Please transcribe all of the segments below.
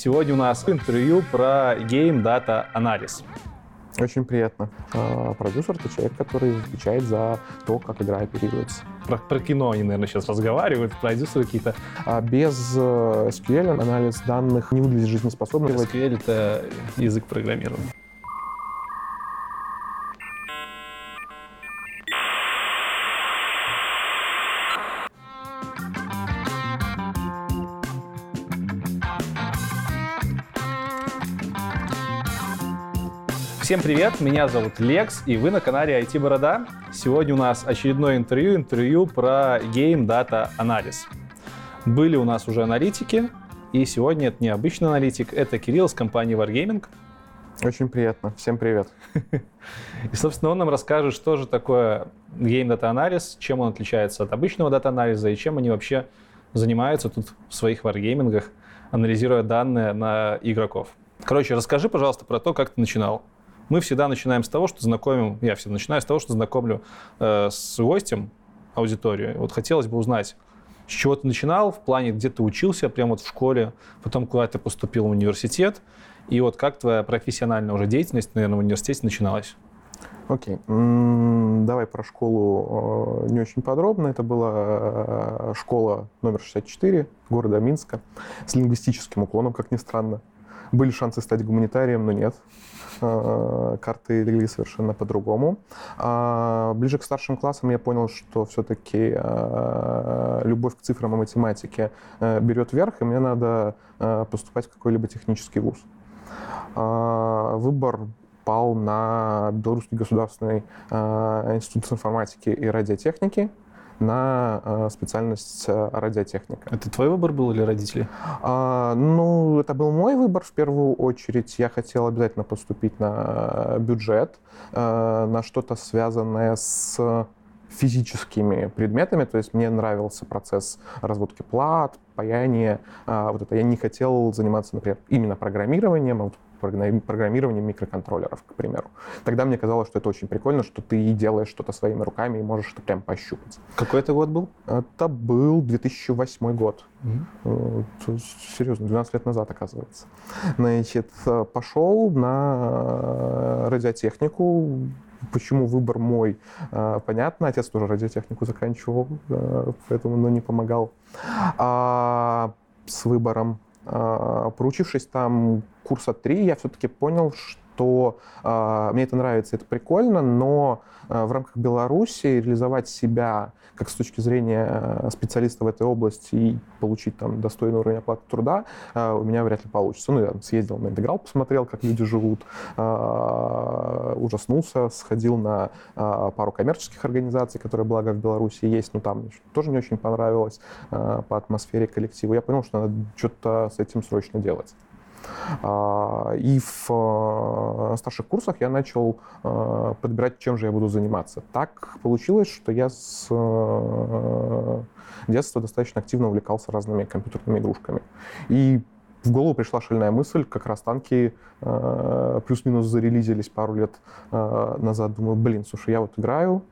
Сегодня у нас интервью про Game Data Analysis. Очень приятно. А, Продюсер — это человек, который отвечает за то, как игра оперируется. Про, про кино они, наверное, сейчас разговаривают, продюсеры какие-то. А без э, SQL анализ данных не выглядит жизнеспособным. SQL — это язык программирования. Всем привет, меня зовут Лекс, и вы на канале IT Борода. Сегодня у нас очередное интервью, интервью про Game Data Analysis. Были у нас уже аналитики, и сегодня это не обычный аналитик, это Кирилл с компании Wargaming. Очень приятно. Всем привет. И, собственно, он нам расскажет, что же такое Game Data Analysis, чем он отличается от обычного дата-анализа и чем они вообще занимаются тут в своих варгеймингах, анализируя данные на игроков. Короче, расскажи, пожалуйста, про то, как ты начинал. Мы всегда начинаем с того, что знакомим, я всегда начинаю с того, что знакомлю э, с гостем аудиторию. Вот хотелось бы узнать, с чего ты начинал, в плане, где ты учился, прямо вот в школе, потом куда ты поступил в университет, и вот как твоя профессиональная уже деятельность, наверное, в университете начиналась? Окей. Okay. Давай про школу э, не очень подробно. Это была э, школа номер 64 города Минска с лингвистическим уклоном, как ни странно. Были шансы стать гуманитарием, но нет. Э, карты легли совершенно по-другому. А, ближе к старшим классам я понял, что все-таки э, любовь к цифрам и математике э, берет верх, и мне надо поступать в какой-либо технический вуз. А, выбор пал на Белорусский государственный институт информатики и радиотехники на э, специальность э, радиотехника. Это твой выбор был или родители? А, ну, это был мой выбор в первую очередь. Я хотел обязательно поступить на бюджет, э, на что-то связанное с физическими предметами, то есть мне нравился процесс разводки плат, паяния, вот это. Я не хотел заниматься, например, именно программированием, а вот программированием микроконтроллеров, к примеру. Тогда мне казалось, что это очень прикольно, что ты делаешь что-то своими руками и можешь это прям пощупать. Какой это год был? Это был 2008 год. Mm-hmm. Серьезно, 12 лет назад, оказывается. Значит, пошел на радиотехнику, Почему выбор мой? Э, понятно, отец тоже радиотехнику заканчивал, поэтому ну, не помогал. А с выбором проучившись там курса три, я все-таки понял, что э, мне это нравится, это прикольно, но э, в рамках Беларуси реализовать себя как с точки зрения специалиста в этой области и получить там достойный уровень оплаты труда э, у меня вряд ли получится. Ну, я съездил на интеграл, посмотрел, как люди живут, э, ужаснулся, сходил на э, пару коммерческих организаций, которые, благо, в Беларуси есть, но там тоже не очень понравилось э, по атмосфере коллектива. Я понял, что надо что-то с этим срочно делать. А, и в э, старших курсах я начал э, подбирать, чем же я буду заниматься. Так получилось, что я с э, детства достаточно активно увлекался разными компьютерными игрушками. И в голову пришла шальная мысль, как раз танки плюс-минус зарелизились пару лет назад. Думаю, блин, слушай, я вот играю,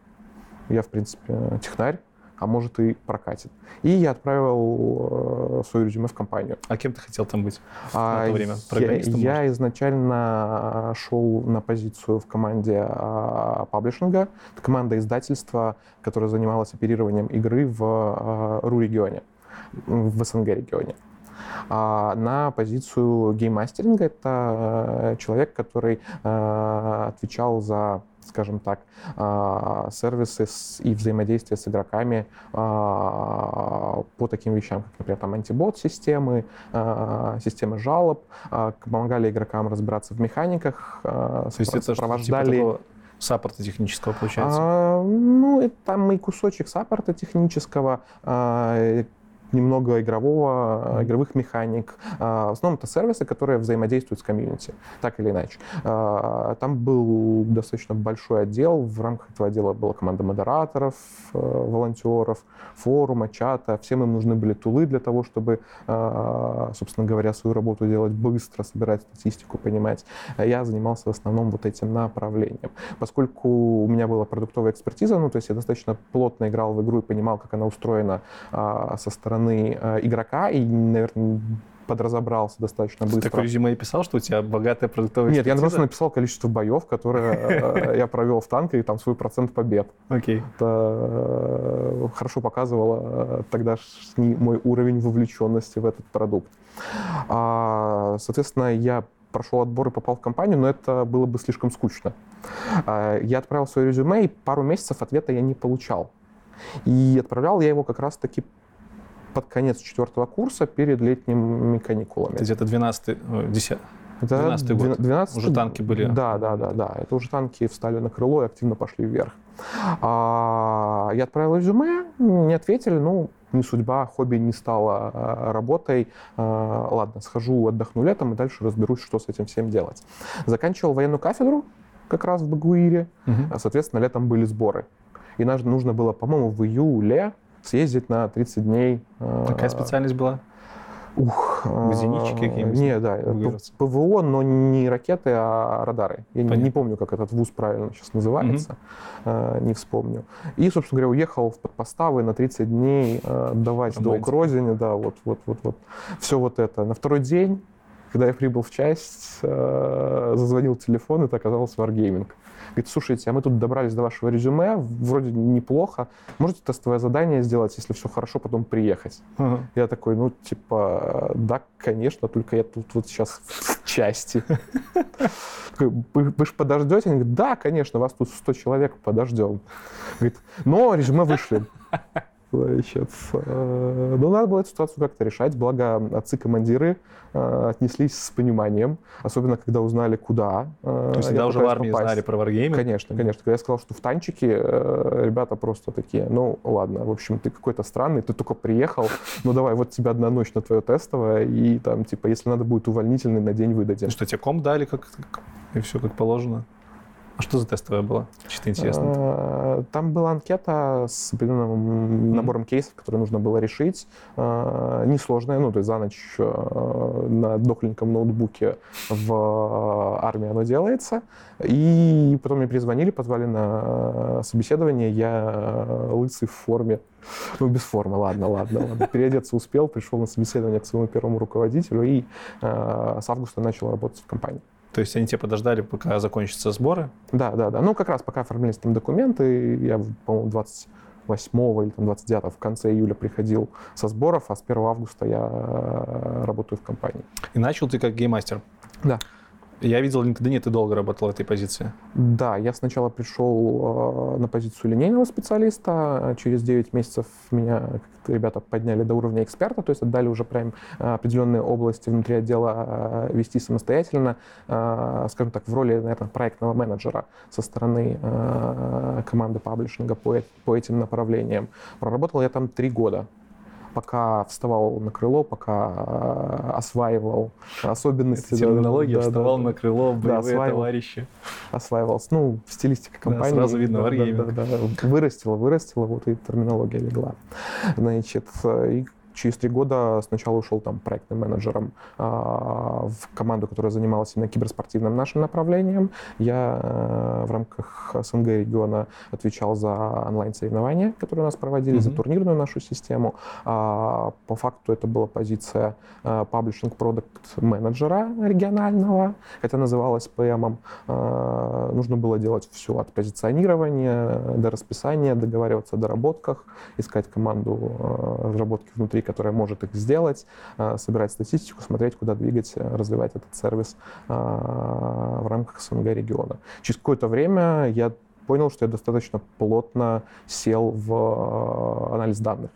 я, в принципе, технарь, а может и прокатит. И я отправил э, свое резюме в компанию. А кем ты хотел там быть а, на то время? Программистом? Я, я изначально шел на позицию в команде а, паблишинга. Это команда издательства, которая занималась оперированием игры в а, РУ-регионе, в СНГ-регионе. А на позицию гейммастеринга это э, человек, который э, отвечал за скажем так, а, сервисы и взаимодействие с игроками а, по таким вещам, как, например, там антибот-системы, а, системы жалоб, помогали игрокам разбираться в механиках, То есть это сопровождали... Типа саппорта технического получается? А, ну, это там и кусочек саппорта технического, а, немного игрового, игровых механик. А, в основном это сервисы, которые взаимодействуют с комьюнити, так или иначе. А, там был достаточно большой отдел, в рамках этого отдела была команда модераторов, э, волонтеров, форума, чата. Всем им нужны были тулы для того, чтобы, а, собственно говоря, свою работу делать быстро, собирать статистику, понимать. Я занимался в основном вот этим направлением. Поскольку у меня была продуктовая экспертиза, ну, то есть я достаточно плотно играл в игру и понимал, как она устроена со стороны стороны э, игрока, и, наверное, подразобрался достаточно быстро. Ты такое резюме и писал, что у тебя богатая продуктовая Нет, я просто написал количество боев, которые я провел в танке, и там свой процент побед. Окей. Это хорошо показывало тогдашний мой уровень вовлеченности в этот продукт. А, соответственно, я прошел отбор и попал в компанию, но это было бы слишком скучно. А, я отправил свое резюме, и пару месяцев ответа я не получал. И отправлял я его как раз-таки под конец четвертого курса перед летними каникулами. Это где-то 12 10 12 год. 12, уже танки были. Да, да, да, да. Это уже танки встали на крыло и активно пошли вверх. А, я отправил резюме, не ответили, ну, не судьба, хобби не стало а, работой. А, ладно, схожу, отдохну летом и дальше разберусь, что с этим всем делать. Заканчивал военную кафедру как раз в Багуире. Угу. Соответственно, летом были сборы. И нужно было, по-моему, в июле съездить на 30 дней. Какая специальность была? Ух, зенитчики какие-нибудь? Не, да, ПВО, но не ракеты, а радары. Я не, не помню, как этот вуз правильно сейчас называется, угу. не вспомню. И, собственно говоря, уехал в подпоставы на 30 дней давать долг родине, да, вот, вот, вот, вот. Все вот это. На второй день когда я прибыл в часть, зазвонил телефон, это оказалось Wargaming. Говорит, слушайте, а мы тут добрались до вашего резюме, вроде неплохо. Можете тестовое задание сделать, если все хорошо, потом приехать? Uh-huh. Я такой, ну, типа, да, конечно, только я тут вот сейчас в части. Вы, вы же подождете? Они говорят, да, конечно, вас тут 100 человек подождем. Говорит, но резюме вышли. Значит, э, ну, надо было эту ситуацию как-то решать, благо отцы-командиры э, отнеслись с пониманием, особенно когда узнали, куда. Э, То есть тогда уже в армии попасть. знали про варгейминг? Конечно, конечно. Когда я сказал, что в танчике, ребята просто такие, ну, ладно, в общем, ты какой-то странный, ты только приехал, ну, давай, вот тебе одна ночь на твое тестовое, и там, типа, если надо будет увольнительный, на день выдадим. Что, тебе ком дали, как, и все как положено? А что за тестовая была? Чисто интересно. А, там была анкета с определенным набором кейсов, которые нужно было решить. А, несложная, ну, то есть за ночь а, на дохленьком ноутбуке в армии оно делается. И потом мне перезвонили, позвали на собеседование. Я лысый в форме. Ну, без формы, ладно, ладно, ладно. Переодеться успел, пришел на собеседование к своему первому руководителю и с августа начал работать в компании. То есть они тебе подождали, пока закончатся сборы? Да, да, да. Ну, как раз пока оформлялись там документы, я, по-моему, 28 или там, 29 в конце июля приходил со сборов, а с 1 августа я э, работаю в компании. И начал ты как гейммастер? Да. Я видел в LinkedIn, ты долго работал в этой позиции. Да, я сначала пришел э, на позицию линейного специалиста. Через 9 месяцев меня ребята подняли до уровня эксперта, то есть отдали уже прям э, определенные области внутри отдела э, вести самостоятельно, скажем так, в роли, наверное, проектного менеджера со стороны команды паблишинга по этим направлениям. Проработал я там три года пока вставал на крыло, пока э, осваивал особенности. Это терминология, да, вставал да, на крыло, боевые да, осваивал, товарищи. Осваивался. Ну, стилистика компании. Да, сразу видно, да, да, да, да, вырастила, вырастила, вот и терминология легла. Значит, и через три года сначала ушел там проектным менеджером а, в команду, которая занималась именно киберспортивным нашим направлением. Я а, в рамках СНГ региона отвечал за онлайн-соревнования, которые у нас проводили, mm-hmm. за турнирную нашу систему. А, по факту это была позиция паблишинг продукт менеджера регионального, хотя называлась ПМом. А, нужно было делать все от позиционирования до расписания, договариваться о доработках, искать команду а, разработки внутри которая может их сделать, э, собирать статистику, смотреть, куда двигать, э, развивать этот сервис э, в рамках СНГ региона. Через какое-то время я понял, что я достаточно плотно сел в анализ данных.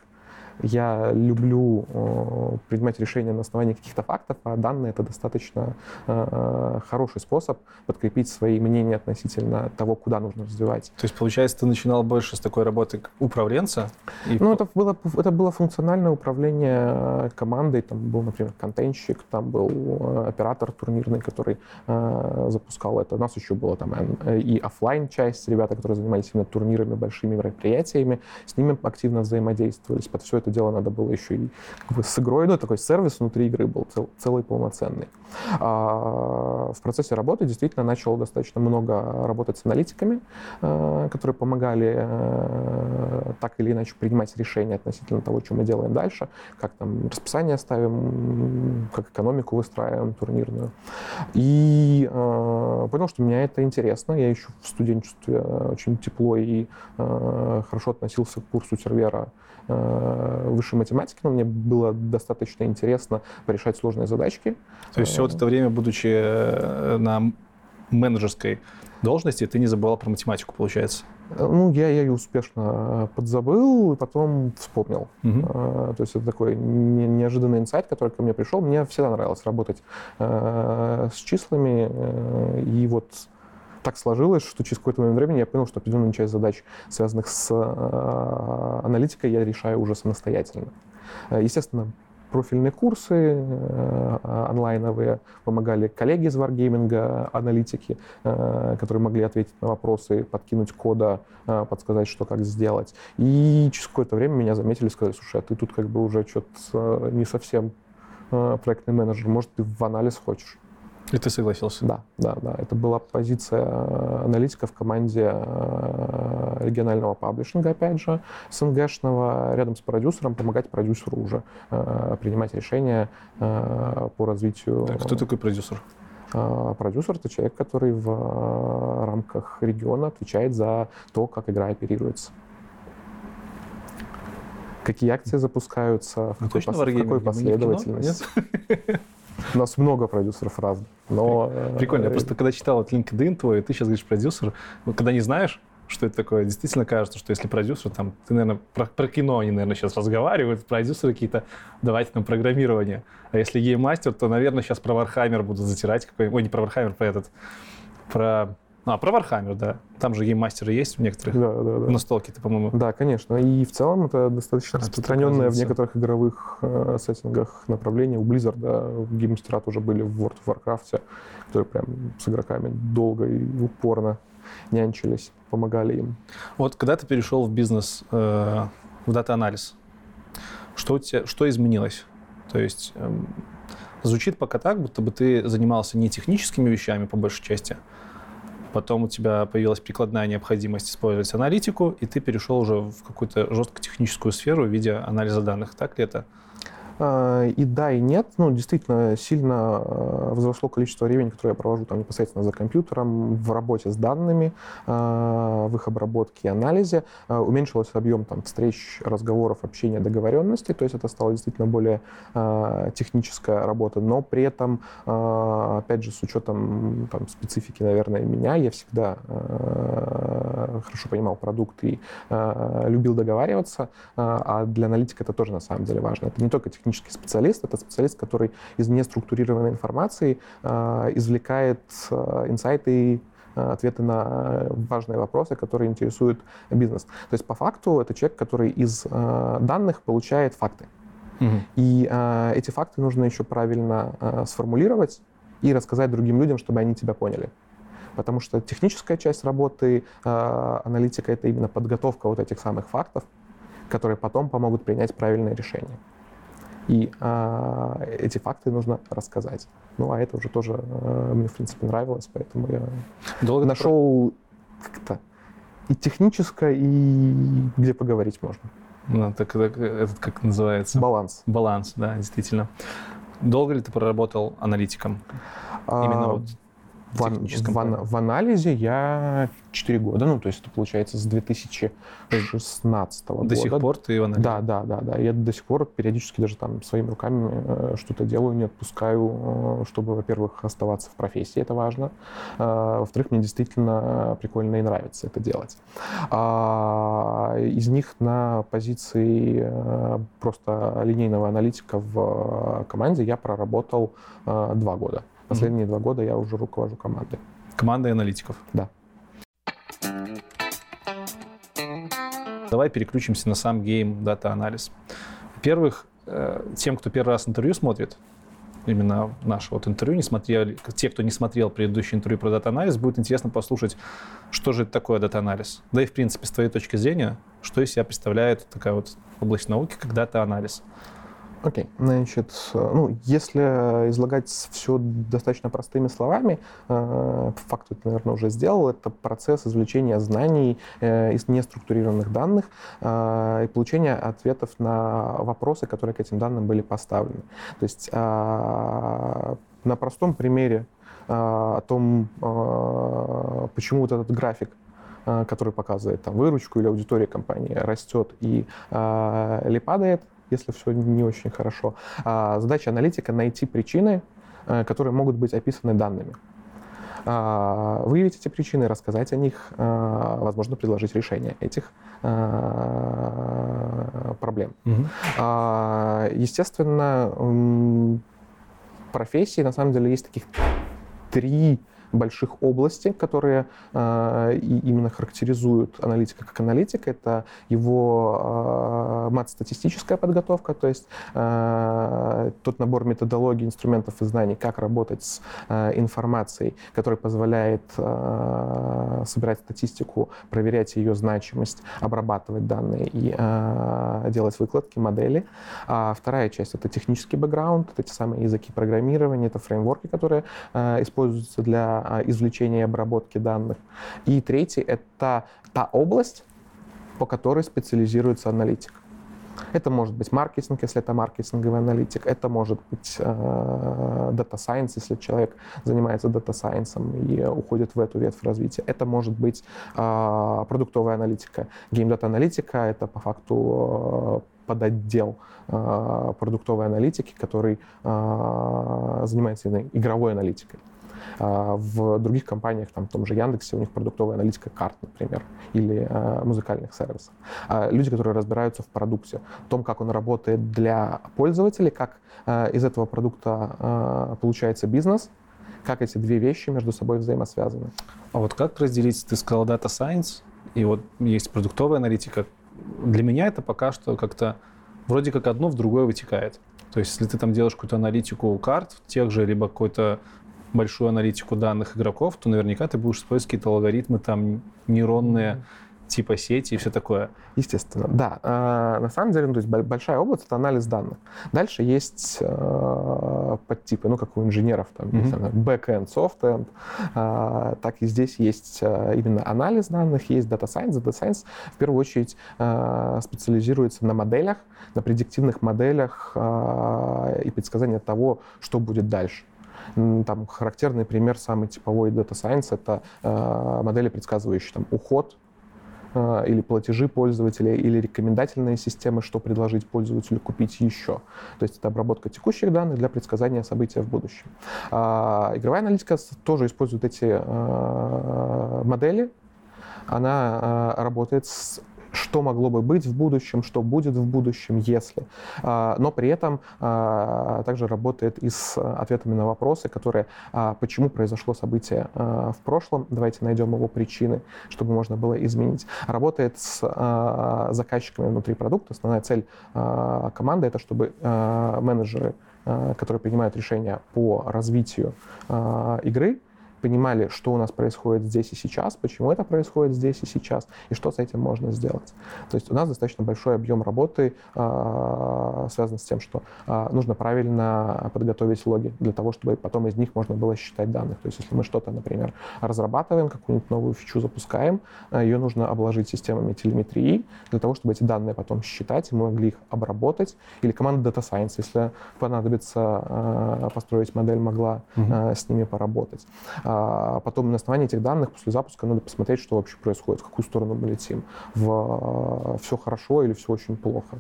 Я люблю э, принимать решения на основании каких-то фактов, а данные — это достаточно э, хороший способ подкрепить свои мнения относительно того, куда нужно развивать. То есть, получается, ты начинал больше с такой работы управленца? И... Ну, это было, это было функциональное управление командой. Там был, например, контентщик, там был э, оператор турнирный, который э, запускал это. У нас еще было там и офлайн часть ребята, которые занимались именно турнирами, большими мероприятиями. С ними активно взаимодействовались. Под все это это дело надо было еще и как бы с игрой, ну, такой сервис внутри игры был цел, целый полноценный. А в процессе работы действительно начал достаточно много работать с аналитиками, э, которые помогали э, так или иначе принимать решения относительно того, что мы делаем дальше, как там расписание ставим, как экономику выстраиваем турнирную. И э, понял, что меня это интересно. Я еще в студенчестве очень тепло и хорошо относился к курсу сервера высшей математики, но мне было достаточно интересно решать сложные задачки. То есть все вот это время, будучи на менеджерской должности, ты не забывал про математику, получается? Ну, я ее успешно подзабыл и потом вспомнил. Угу. То есть это такой неожиданный инсайт, который ко мне пришел. Мне всегда нравилось работать э, с числами. Э, и вот так сложилось, что через какое-то время времени я понял, что определенную часть задач, связанных с аналитикой, я решаю уже самостоятельно. Естественно, профильные курсы э, онлайновые, помогали коллеги из Wargaming, аналитики, э, которые могли ответить на вопросы, подкинуть кода, э, подсказать, что как сделать. И через какое-то время меня заметили сказали, слушай, а ты тут как бы уже что-то не совсем проектный менеджер, может, ты в анализ хочешь? И ты согласился? Да, да, да. Это была позиция э, аналитика в команде э, регионального паблишинга, опять же, СНГшного, рядом с продюсером, помогать продюсеру уже э, принимать решения по развитию. Так, кто такой продюсер? Продюсер — это человек, который в рамках региона отвечает за то, как игра оперируется какие акции запускаются, в какой, пос- в какой последовательности. У нас много продюсеров разных. Но... Прикольно. Я э, просто когда читал вот LinkedIn твой, ты сейчас говоришь продюсер, когда не знаешь, что это такое, действительно кажется, что если продюсер, там, ты, наверное, про, про кино они, наверное, сейчас разговаривают, продюсеры какие-то, давайте там программирование. А если гейммастер, то, наверное, сейчас про Warhammer будут затирать какой Ой, не про Warhammer, про этот, про а, про Warhammer, да. Там же гейммастеры есть в некоторых. Да, да, да. Настолки-то, по-моему. Да, конечно. И в целом это достаточно распространенное в некоторых игровых э, сеттингах направление. У Blizzard да, гейммастера тоже были в World of Warcraft, которые прям с игроками долго и упорно нянчились, помогали им. Вот когда ты перешел в бизнес, э, в дата-анализ, что, у тебя, что изменилось? То есть э, звучит пока так, будто бы ты занимался не техническими вещами по большей части, потом у тебя появилась прикладная необходимость использовать аналитику, и ты перешел уже в какую-то жестко техническую сферу в виде анализа данных. Так ли это? А, и да, и нет. Ну, действительно, сильно а, возросло количество времени, которое я провожу там непосредственно за компьютером, в работе с данными, а, в их обработке и анализе. Уменьшился объем там, встреч, разговоров, общения, договоренностей. То есть это стало действительно более техническая работа. Но при этом, опять же, с учетом там, специфики, наверное, меня, я всегда хорошо понимал продукт и любил договариваться. А для аналитика это тоже на самом деле важно. Это не только техническая технический специалист. Это специалист, который из неструктурированной информации э, извлекает э, инсайты э, ответы на важные вопросы, которые интересуют бизнес. То есть по факту это человек, который из данных получает факты. Угу. И э, эти факты нужно еще правильно э, сформулировать и рассказать другим людям, чтобы они тебя поняли. Потому что техническая часть работы э, аналитика это именно подготовка вот этих самых фактов, которые потом помогут принять правильное решение. И а, эти факты нужно рассказать. Ну, а это уже тоже а, мне, в принципе, нравилось, поэтому я Долго нашел про... как-то и техническое, и где поговорить можно. Ну, так, так этот как называется? Баланс. Баланс, да, действительно. Долго ли ты проработал аналитиком? А, Именно вот в, в, в анализе я 4 года, ну, то есть это получается с 2016 до года. До сих пор ты в анализе? Да, да, да, да. Я до сих пор периодически даже там своими руками э, что-то делаю, не отпускаю, э, чтобы, во-первых, оставаться в профессии, это важно. Э, во-вторых, мне действительно прикольно и нравится это делать. А, из них на позиции просто линейного аналитика в команде я проработал два года. Последние mm-hmm. два года я уже руковожу командой. Командой аналитиков? Да. Давай переключимся на сам game data-анализ. Во-первых, э, тем, кто первый раз интервью смотрит, именно наше вот интервью, не смотрели, те, кто не смотрел предыдущее интервью про data-анализ, будет интересно послушать, что же это такое data-анализ. Да и, в принципе, с твоей точки зрения, что из себя представляет такая вот область науки, как data-анализ. Окей, okay. значит, ну, если излагать все достаточно простыми словами, э, по факту это, наверное, уже сделал, это процесс извлечения знаний э, из неструктурированных данных э, и получения ответов на вопросы, которые к этим данным были поставлены. То есть на простом примере о том, почему вот этот график который показывает там, выручку или аудиторию компании, растет и э, или падает, если все не очень хорошо. А задача аналитика — найти причины, э, которые могут быть описаны данными. А, выявить эти причины, рассказать о них, а, возможно, предложить решение этих проблем. Угу. Естественно, профессии, на самом деле, есть таких три больших области, которые э, именно характеризуют аналитика как аналитика. Это его э, мат-статистическая подготовка, то есть э, тот набор методологий, инструментов и знаний, как работать с э, информацией, который позволяет э, собирать статистику, проверять ее значимость, обрабатывать данные и э, делать выкладки, модели. А вторая часть — это технический бэкграунд, это те самые языки программирования, это фреймворки, которые э, используются для а, извлечения и обработки данных. И третий — это та область, по которой специализируется аналитик. Это может быть маркетинг, если это маркетинговый аналитик. Это может быть э, Data Science, если человек занимается Data Science и уходит в эту ветвь развития. Это может быть э, продуктовая аналитика. Data аналитика — это по факту э, подотдел э, продуктовой аналитики, который э, занимается игровой аналитикой. А, в других компаниях, там, в том же Яндексе, у них продуктовая аналитика карт, например, или а, музыкальных сервисов. А люди, которые разбираются в продукте, в том, как он работает для пользователей, как из этого продукта получается бизнес, как эти две вещи между собой взаимосвязаны. А вот как разделить, ты сказал Data Science, и вот есть продуктовая аналитика. Для меня это пока что как-то вроде как одно в другое вытекает. То есть, если ты там делаешь какую-то аналитику карт, тех же, либо какой-то большую аналитику данных игроков, то наверняка ты будешь использовать какие-то алгоритмы там нейронные, типа сети и все такое. Естественно, да. А, на самом деле, ну, то есть большая область — это анализ данных. Дальше есть э, подтипы, ну, как у инженеров, там, mm-hmm. back-end, soft-end. Э, так и здесь есть э, именно анализ данных, есть data science. Data science, в первую очередь, э, специализируется на моделях, на предиктивных моделях и предсказании того, что будет дальше. Там характерный пример, самый типовой Data Science — это э, модели, предсказывающие там, уход э, или платежи пользователя, или рекомендательные системы, что предложить пользователю купить еще. То есть это обработка текущих данных для предсказания события в будущем. А, игровая аналитика тоже использует эти э, модели. Она работает с что могло бы быть в будущем, что будет в будущем, если. А, но при этом а, также работает и с ответами на вопросы, которые, а, почему произошло событие в прошлом, давайте найдем его причины, чтобы можно было изменить. Работает с заказчиками внутри продукта. Основная цель команды — это чтобы менеджеры, которые принимают решения по развитию игры, понимали, что у нас происходит здесь и сейчас, почему это происходит здесь и сейчас, и что с этим можно сделать. То есть у нас достаточно большой объем работы э, связан с тем, что э, нужно правильно подготовить логи для того, чтобы потом из них можно было считать данных. То есть если мы что-то, например, разрабатываем, какую-нибудь новую фичу запускаем, э, ее нужно обложить системами телеметрии для того, чтобы эти данные потом считать, и мы могли их обработать. Или команда Data Science, если понадобится э, построить модель, могла э, с ними поработать. А потом на основании этих данных после запуска надо посмотреть, что вообще происходит, в какую сторону мы летим. В все хорошо или все очень плохо.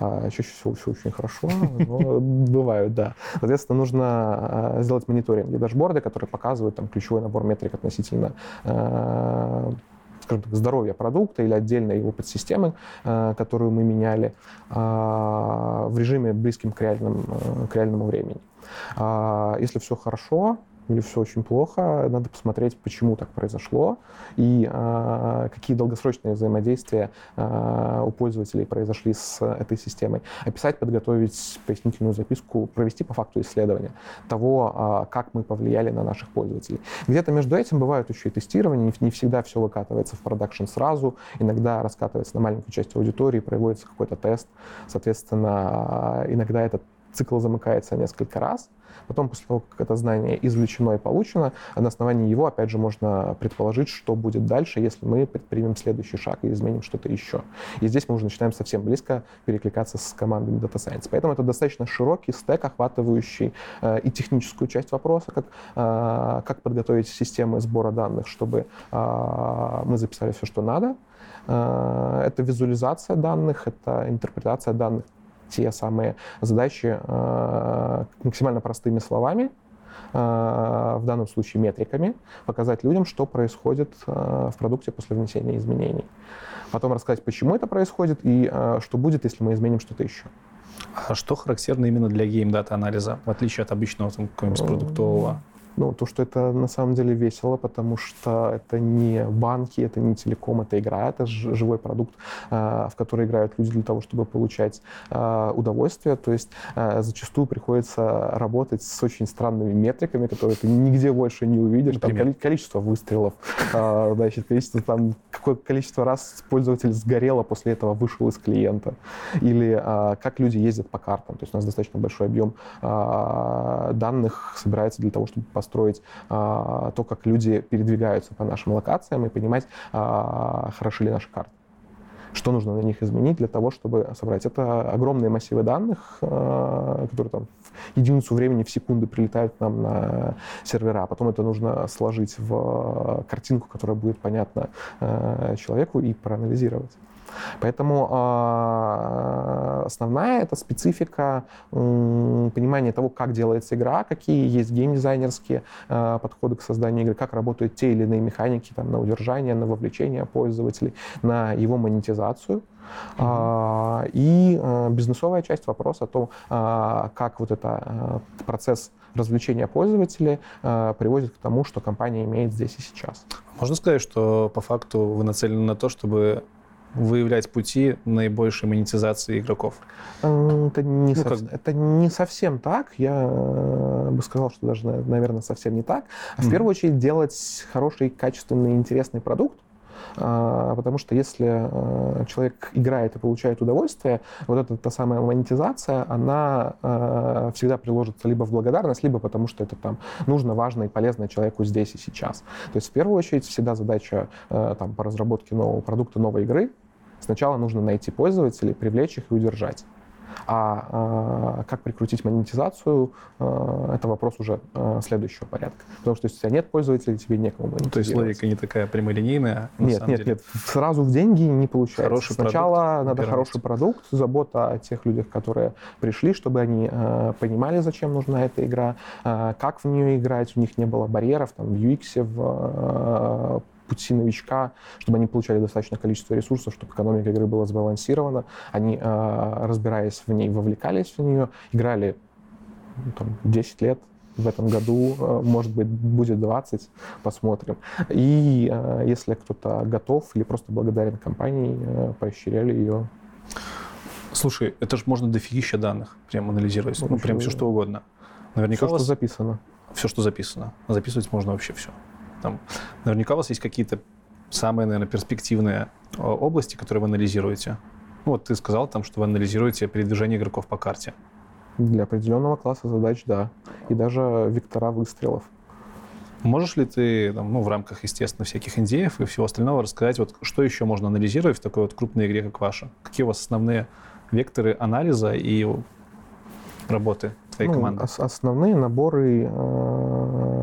А, чаще всего все очень хорошо, но бывают, да. Соответственно, нужно а, сделать мониторинг и дашборды, которые показывают там, ключевой набор метрик относительно а, скажем так, здоровья продукта или отдельно его подсистемы, которую мы меняли в режиме близким к, реальным, к реальному времени. Если все хорошо, или все очень плохо. Надо посмотреть, почему так произошло и э, какие долгосрочные взаимодействия э, у пользователей произошли с этой системой. Описать, подготовить пояснительную записку, провести по факту исследования того, э, как мы повлияли на наших пользователей. Где-то между этим бывают еще и тестирования, не, не всегда все выкатывается в продакшн сразу, иногда раскатывается на маленькую часть аудитории, проводится какой-то тест, соответственно, иногда этот цикл замыкается несколько раз, Потом, после того, как это знание извлечено и получено, на основании его, опять же, можно предположить, что будет дальше, если мы предпримем следующий шаг и изменим что-то еще. И здесь мы уже начинаем совсем близко перекликаться с командами Data Science. Поэтому это достаточно широкий стек, охватывающий э, и техническую часть вопроса, как, э, как подготовить системы сбора данных, чтобы э, мы записали все, что надо. Э, это визуализация данных, это интерпретация данных те самые задачи э, максимально простыми словами, э, в данном случае метриками, показать людям, что происходит э, в продукте после внесения изменений. Потом рассказать, почему это происходит и что будет, если мы изменим что-то еще. А что характерно именно для game data анализа, в отличие от обычного там, какого-нибудь продуктового? Ну, то, что это на самом деле весело, потому что это не банки, это не телеком, это игра, это живой продукт, а, в который играют люди для того, чтобы получать а, удовольствие. То есть а, зачастую приходится работать с очень странными метриками, которые ты нигде больше не увидишь. Там количество выстрелов, значит, количество там, какое количество раз пользователь сгорело, после этого вышел из клиента. Или как люди ездят по картам. То есть у нас достаточно большой объем данных собирается для того, чтобы построить а, то, как люди передвигаются по нашим локациям и понимать, а, хороши ли наши карты что нужно на них изменить для того, чтобы собрать. Это огромные массивы данных, а, которые там в единицу времени в секунды прилетают к нам на сервера. Потом это нужно сложить в картинку, которая будет понятна человеку и проанализировать. Поэтому э, основная это специфика понимания того, как делается игра, какие есть геймдизайнерские э, подходы к созданию игры, как работают те или иные механики там, на удержание, на вовлечение пользователей, на его монетизацию. Mm-hmm. И бизнесовая часть вопроса о том, как вот этот процесс развлечения пользователей приводит к тому, что компания имеет здесь и сейчас. Можно сказать, что по факту вы нацелены на то, чтобы выявлять пути наибольшей монетизации игроков? Это не, ну, сов... это не совсем так. Я э, бы сказал, что даже, наверное, совсем не так. А mm-hmm. в первую очередь делать хороший, качественный, интересный продукт, потому что если э, человек играет и получает удовольствие, вот эта та самая монетизация, она э, всегда приложится либо в благодарность, либо потому что это там нужно, важно и полезно человеку здесь и сейчас. То есть в первую очередь всегда задача там, по разработке нового продукта, новой игры Сначала нужно найти пользователей, привлечь их и удержать. А э, как прикрутить монетизацию, э, это вопрос уже э, следующего порядка. Потому что если у тебя нет пользователей, тебе некому монетизировать. То есть логика не такая прямолинейная? Нет, нет, деле. нет. Сразу в деньги не получается. Хороший Сначала продукт, надо хороший продукт, забота о тех людях, которые пришли, чтобы они понимали, зачем нужна эта игра, как в нее играть, у них не было барьеров там, в UX, в пути новичка, чтобы они получали достаточное количество ресурсов, чтобы экономика игры была сбалансирована. Они, а, разбираясь в ней, вовлекались в нее, играли ну, там, 10 лет, в этом году, а, может быть, будет 20, посмотрим. И а, если кто-то готов или просто благодарен компании, поощряли ее. Слушай, это же можно дофигища данных прям анализировать, ну, ну прям все что угодно. Наверняка все, вас... что записано. Все, что записано. Записывать можно вообще все. Там, наверняка у вас есть какие-то самые, наверное, перспективные э, области, которые вы анализируете. Ну, вот ты сказал там, что вы анализируете передвижение игроков по карте. Для определенного класса задач, да. И даже вектора выстрелов. Можешь ли ты там, ну, в рамках, естественно, всяких индеев и всего остального рассказать, вот, что еще можно анализировать в такой вот крупной игре, как ваша? Какие у вас основные векторы анализа и работы твоей ну, команды? Основные наборы э,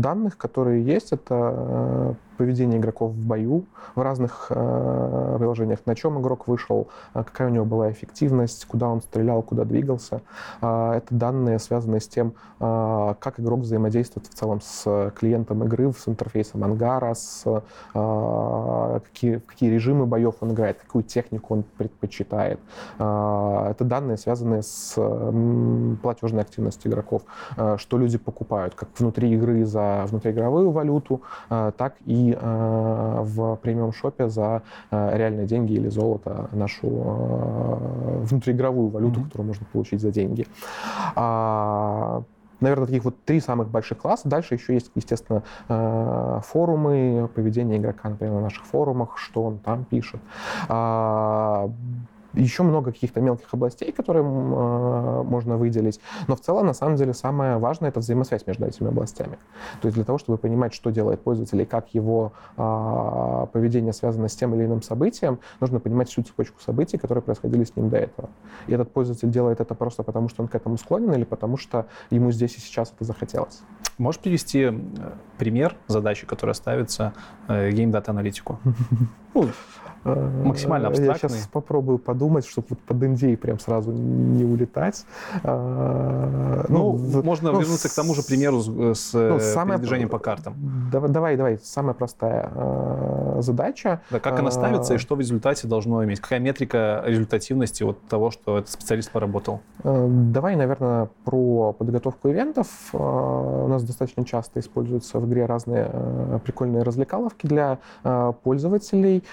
данных, которые есть, это э, поведение игроков в бою в разных э, приложениях, на чем игрок вышел, э, какая у него была эффективность, куда он стрелял, куда двигался. Э, это данные, связанные с тем, э, как игрок взаимодействует в целом с клиентом игры, с интерфейсом ангара, с, э, какие, какие режимы боев он играет, какую технику он предпочитает. Э, это данные, связанные с э, платежной активностью игроков, э, что люди покупают, как внутри игры за внутриигровую валюту, э, так и Э, в премиум-шопе за реальные деньги или золото, нашу внутриигровую валюту, mm-hmm. которую можно получить за деньги. А, наверное, таких вот три самых больших класса. Дальше еще есть, естественно, форумы, поведение игрока, например, на наших форумах, что он там пишет. А, еще много каких-то мелких областей, которые э, можно выделить. Но в целом, на самом деле, самое важное — это взаимосвязь между этими областями. То есть для того, чтобы понимать, что делает пользователь и как его э, поведение связано с тем или иным событием, нужно понимать всю цепочку событий, которые происходили с ним до этого. И этот пользователь делает это просто потому, что он к этому склонен или потому, что ему здесь и сейчас это захотелось. Можешь привести э, пример задачи, которая ставится э, Game Data аналитику? Ну, Э, максимально абстрактный. Я сейчас попробую подумать, чтобы вот под индей прям сразу не улетать. Ну, ну можно ну, вернуться с, к тому же примеру с, с ну, самое, передвижением по картам. Давай, давай. Самая простая задача. Да, как она ставится и что в результате должно иметь? Какая метрика результативности от того, что этот специалист поработал? Давай, наверное, про подготовку ивентов. У нас достаточно часто используются в игре разные прикольные развлекаловки для пользователей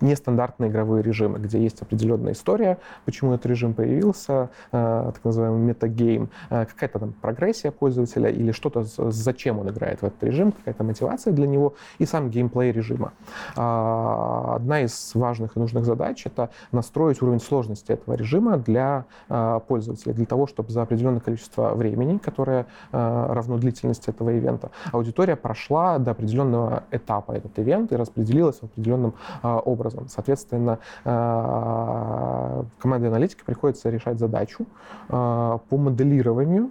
нестандартные игровые режимы, где есть определенная история, почему этот режим появился, э, так называемый метагейм, э, какая-то там прогрессия пользователя или что-то, зачем он играет в этот режим, какая-то мотивация для него и сам геймплей режима. А, одна из важных и нужных задач — это настроить уровень сложности этого режима для э, пользователя, для того, чтобы за определенное количество времени, которое равно длительности этого ивента, аудитория прошла до определенного этапа этот ивент и распределилась в определенном образе образом. Соответственно, э, команде аналитики приходится решать задачу э, по моделированию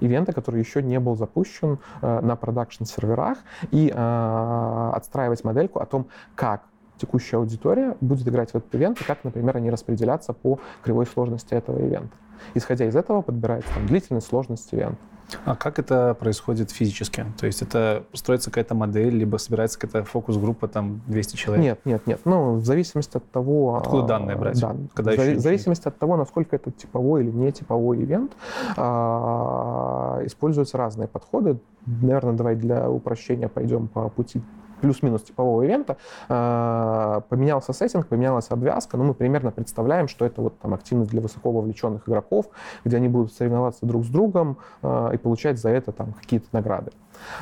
ивента, который еще не был запущен э, на продакшн-серверах, и отстраивать модельку о том, как текущая аудитория будет играть в этот ивент, и как, например, они распределятся по кривой сложности этого ивента. Исходя из этого подбирается там, длительность, сложность ивента. А как это происходит физически? То есть это строится какая-то модель, либо собирается какая-то фокус-группа, там, 200 человек? Нет, нет, нет. Ну, в зависимости от того... Откуда данные брать? Да, Когда в еще зависимости от того, насколько это типовой или не типовой ивент, а, используются разные подходы. Наверное, давай для упрощения пойдем по пути плюс-минус типового ивента, э, поменялся сеттинг, поменялась обвязка, но мы примерно представляем, что это вот там активность для высоко вовлеченных игроков, где они будут соревноваться друг с другом э, и получать за это там какие-то награды.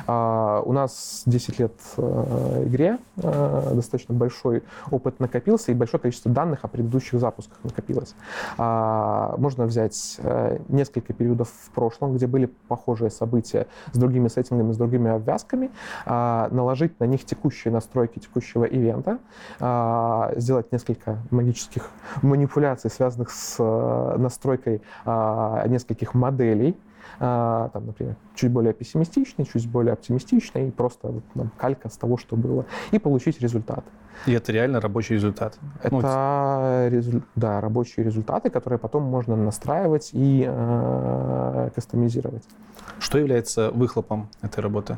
А, у нас 10 лет э, игре, э, достаточно большой опыт накопился и большое количество данных о предыдущих запусках накопилось. А, можно взять э, несколько периодов в прошлом, где были похожие события с другими сеттингами, с другими обвязками, а, наложить на них текущие настройки текущего ивента, сделать несколько магических манипуляций, связанных с настройкой нескольких моделей, там, например, чуть более пессимистичный, чуть более оптимистичный, и просто вот, там, калька с того, что было, и получить результат. И это реально рабочий результат? Это, ну, резу... да, рабочие результаты, которые потом можно настраивать и э, кастомизировать. Что является выхлопом этой работы?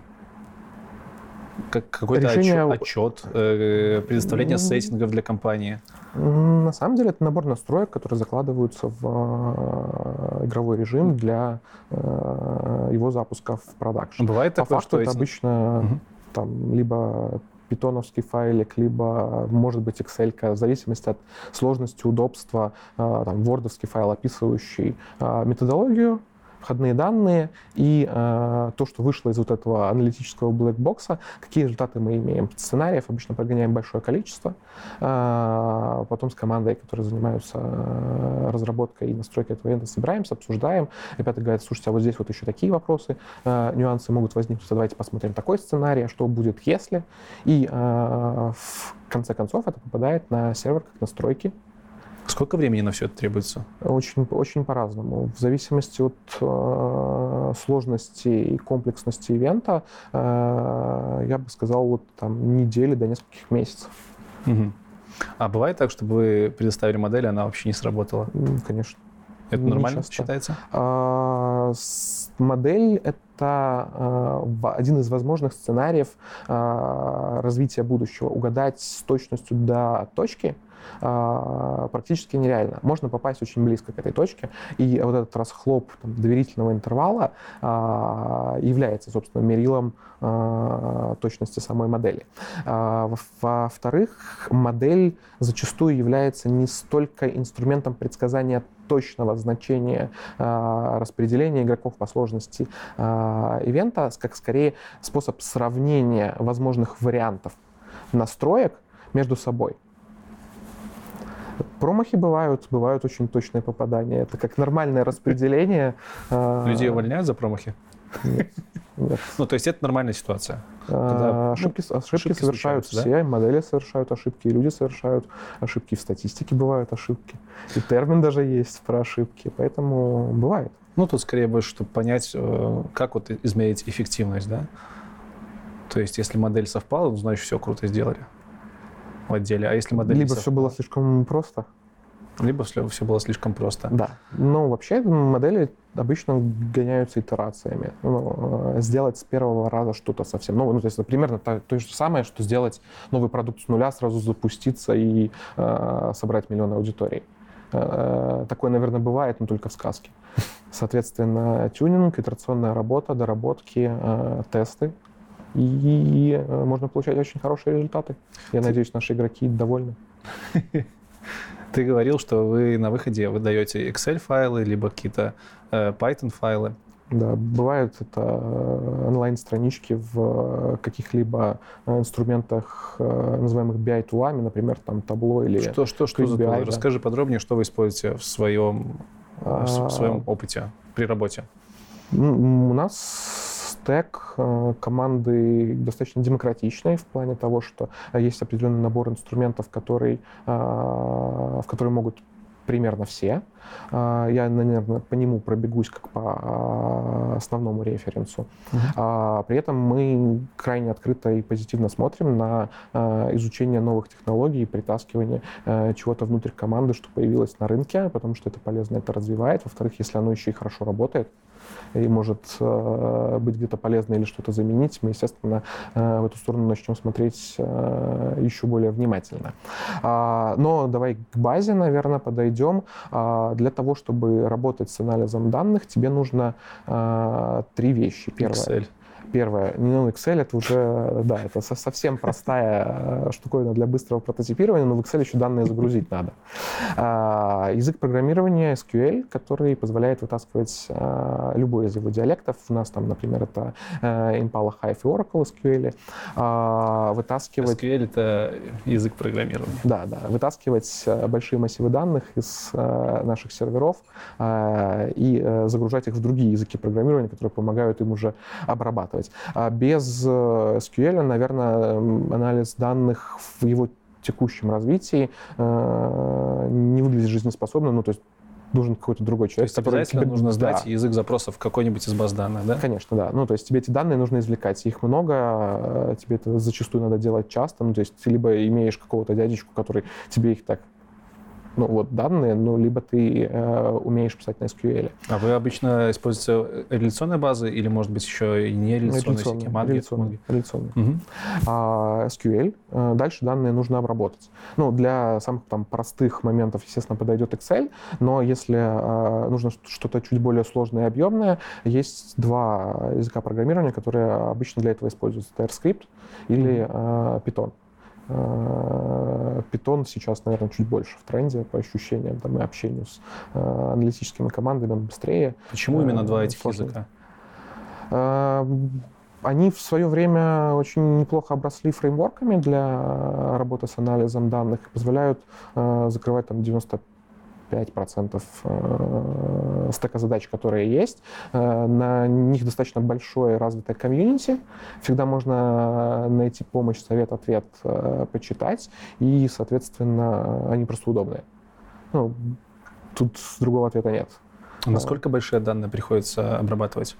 Как, какой-то Решение... отчет, э, предоставление сеттингов для компании? На самом деле это набор настроек, которые закладываются в э, игровой режим для э, его запуска в production. Бывает По такое, факту что это эти... обычно угу. там либо питоновский файлик, либо, может быть, Excel, в зависимости от сложности, удобства, там, вордовский файл, описывающий методологию входные данные и э, то, что вышло из вот этого аналитического black box а, какие результаты мы имеем. Сценариев обычно прогоняем большое количество, э, потом с командой, которые занимаются э, разработкой и настройкой этого ивента, собираемся, обсуждаем. Ребята говорят, слушайте, а вот здесь вот еще такие вопросы, э, нюансы могут возникнуть, давайте посмотрим такой сценарий, а что будет если. И э, в конце концов это попадает на сервер как настройки Сколько времени на все это требуется? Очень, очень по-разному. В зависимости от э, сложности и комплексности ивента, э, я бы сказал, вот там недели до нескольких месяцев. Угу. А бывает так, чтобы вы предоставили модель, она вообще не сработала? Конечно. Это Не нормально часто. считается? А, с- Модель — это а, в- один из возможных сценариев а, развития будущего. Угадать с точностью до точки практически нереально. Можно попасть очень близко к этой точке, и вот этот расхлоп там, доверительного интервала а, является, собственно, мерилом а, точности самой модели. А, во- Во-вторых, модель зачастую является не столько инструментом предсказания точного значения а, распределения игроков по сложности а, ивента, как скорее способ сравнения возможных вариантов настроек между собой. Промахи бывают, бывают очень точные попадания. Это как нормальное распределение. а, Людей увольняют за промахи? нет, нет. Ну, то есть это нормальная ситуация. А, Когда, ошибки, ошибки, ошибки совершают все, модели совершают ошибки, люди совершают ошибки, в статистике бывают ошибки, и термин даже есть про ошибки, поэтому бывает. Ну, тут скорее больше, чтобы понять, э, как вот измерить эффективность, да? То есть, если модель совпала, ну, значит, все круто сделали в отделе. А если модель не Либо все было слишком просто, Либо все, все было слишком просто. да. Но вообще модели обычно гоняются итерациями. Ну, э, сделать с первого раза что-то совсем новое. Ну, то есть примерно то, то же самое, что сделать новый продукт с нуля, сразу запуститься и э, собрать миллион аудиторий. Э, Такое, наверное, бывает, но только в сказке. Соответственно, тюнинг, итерационная работа, доработки, э, тесты. И э, можно получать очень хорошие результаты. Я надеюсь, наши игроки довольны. Ты говорил, что вы на выходе выдаете Excel-файлы, либо какие-то э, Python-файлы. Да, бывают это э, онлайн-странички в каких-либо инструментах, называемых BI-тулами, например, там табло или... Что, что, что за BI. Расскажи подробнее, что вы используете в своем, в в своем А, опыте при работе. У нас стек э, команды достаточно демократичный в плане того, что э, есть определенный набор инструментов, который, э, в которые могут примерно все. Я, наверное, по нему пробегусь как по основному референсу. А, При этом мы крайне открыто и позитивно смотрим на изучение новых технологий и притаскивание чего-то внутрь команды, что появилось на рынке, потому что это полезно, это развивает. Во-вторых, если оно еще и хорошо работает, и может э, быть где-то полезно или что-то заменить, мы, естественно, э, в эту сторону начнем смотреть э, еще более внимательно. А, Но давай к базе, наверное, подойдем. А, Для того, чтобы работать с анализом данных, тебе нужно три вещи. Первое, Excel. Первое, ну, Excel это уже, да, это со- совсем простая э, штуковина для быстрого прототипирования, но в Excel еще данные загрузить надо. А, Язык программирования SQL, который позволяет вытаскивать а, любой из его диалектов. У нас там, например, это э, Impala Hive и Oracle SQL. А, Вытаскивать SQL — это язык программирования. да, да, вытаскивать э, большие массивы данных из э, наших серверов э, и э, загружать их в другие языки программирования, которые помогают им уже обрабатывать. А без э, SQL, наверное, анализ данных в его текущем развитии э, не выглядит жизнеспособно, ну, то есть нужен какой-то другой То человек, есть обязательно тебе- нужно сдать да. язык запросов в какой-нибудь из баз данных, да? Конечно, да. Ну, то есть тебе эти данные нужно извлекать. Их много, э, тебе это зачастую надо делать часто. Ну, то есть ты либо имеешь какого-то дядечку, который тебе их так ну, вот данные, ну, либо ты э, умеешь писать на SQL. А вы обычно используете реляционные базы или, может быть, еще и не реляционные всякие? Манги? реляционные, Манги? реляционные. Мгм. А SQL, э, дальше данные нужно обработать. Ну, для самых там простых моментов, естественно, подойдет Excel, но если э, нужно что-то чуть более сложное и объемное, есть два языка программирования, которые обычно для этого используются. Это RScript или э, Python. Э, Python сейчас, наверное, чуть больше в тренде по ощущениям там, и общению с э, аналитическими командами, он быстрее. Почему именно два Э, этих сложно. языка? Они в свое время очень неплохо обросли фреймворками для работы с анализом данных и позволяют закрывать там 95% э, стека задач, которые есть. Э, На них достаточно большое развитое комьюнити. Всегда можно найти помощь, совет, ответ, э, почитать. И, соответственно, они просто удобные. Ну, тут другого ответа нет. А насколько большие данные приходится обрабатывать?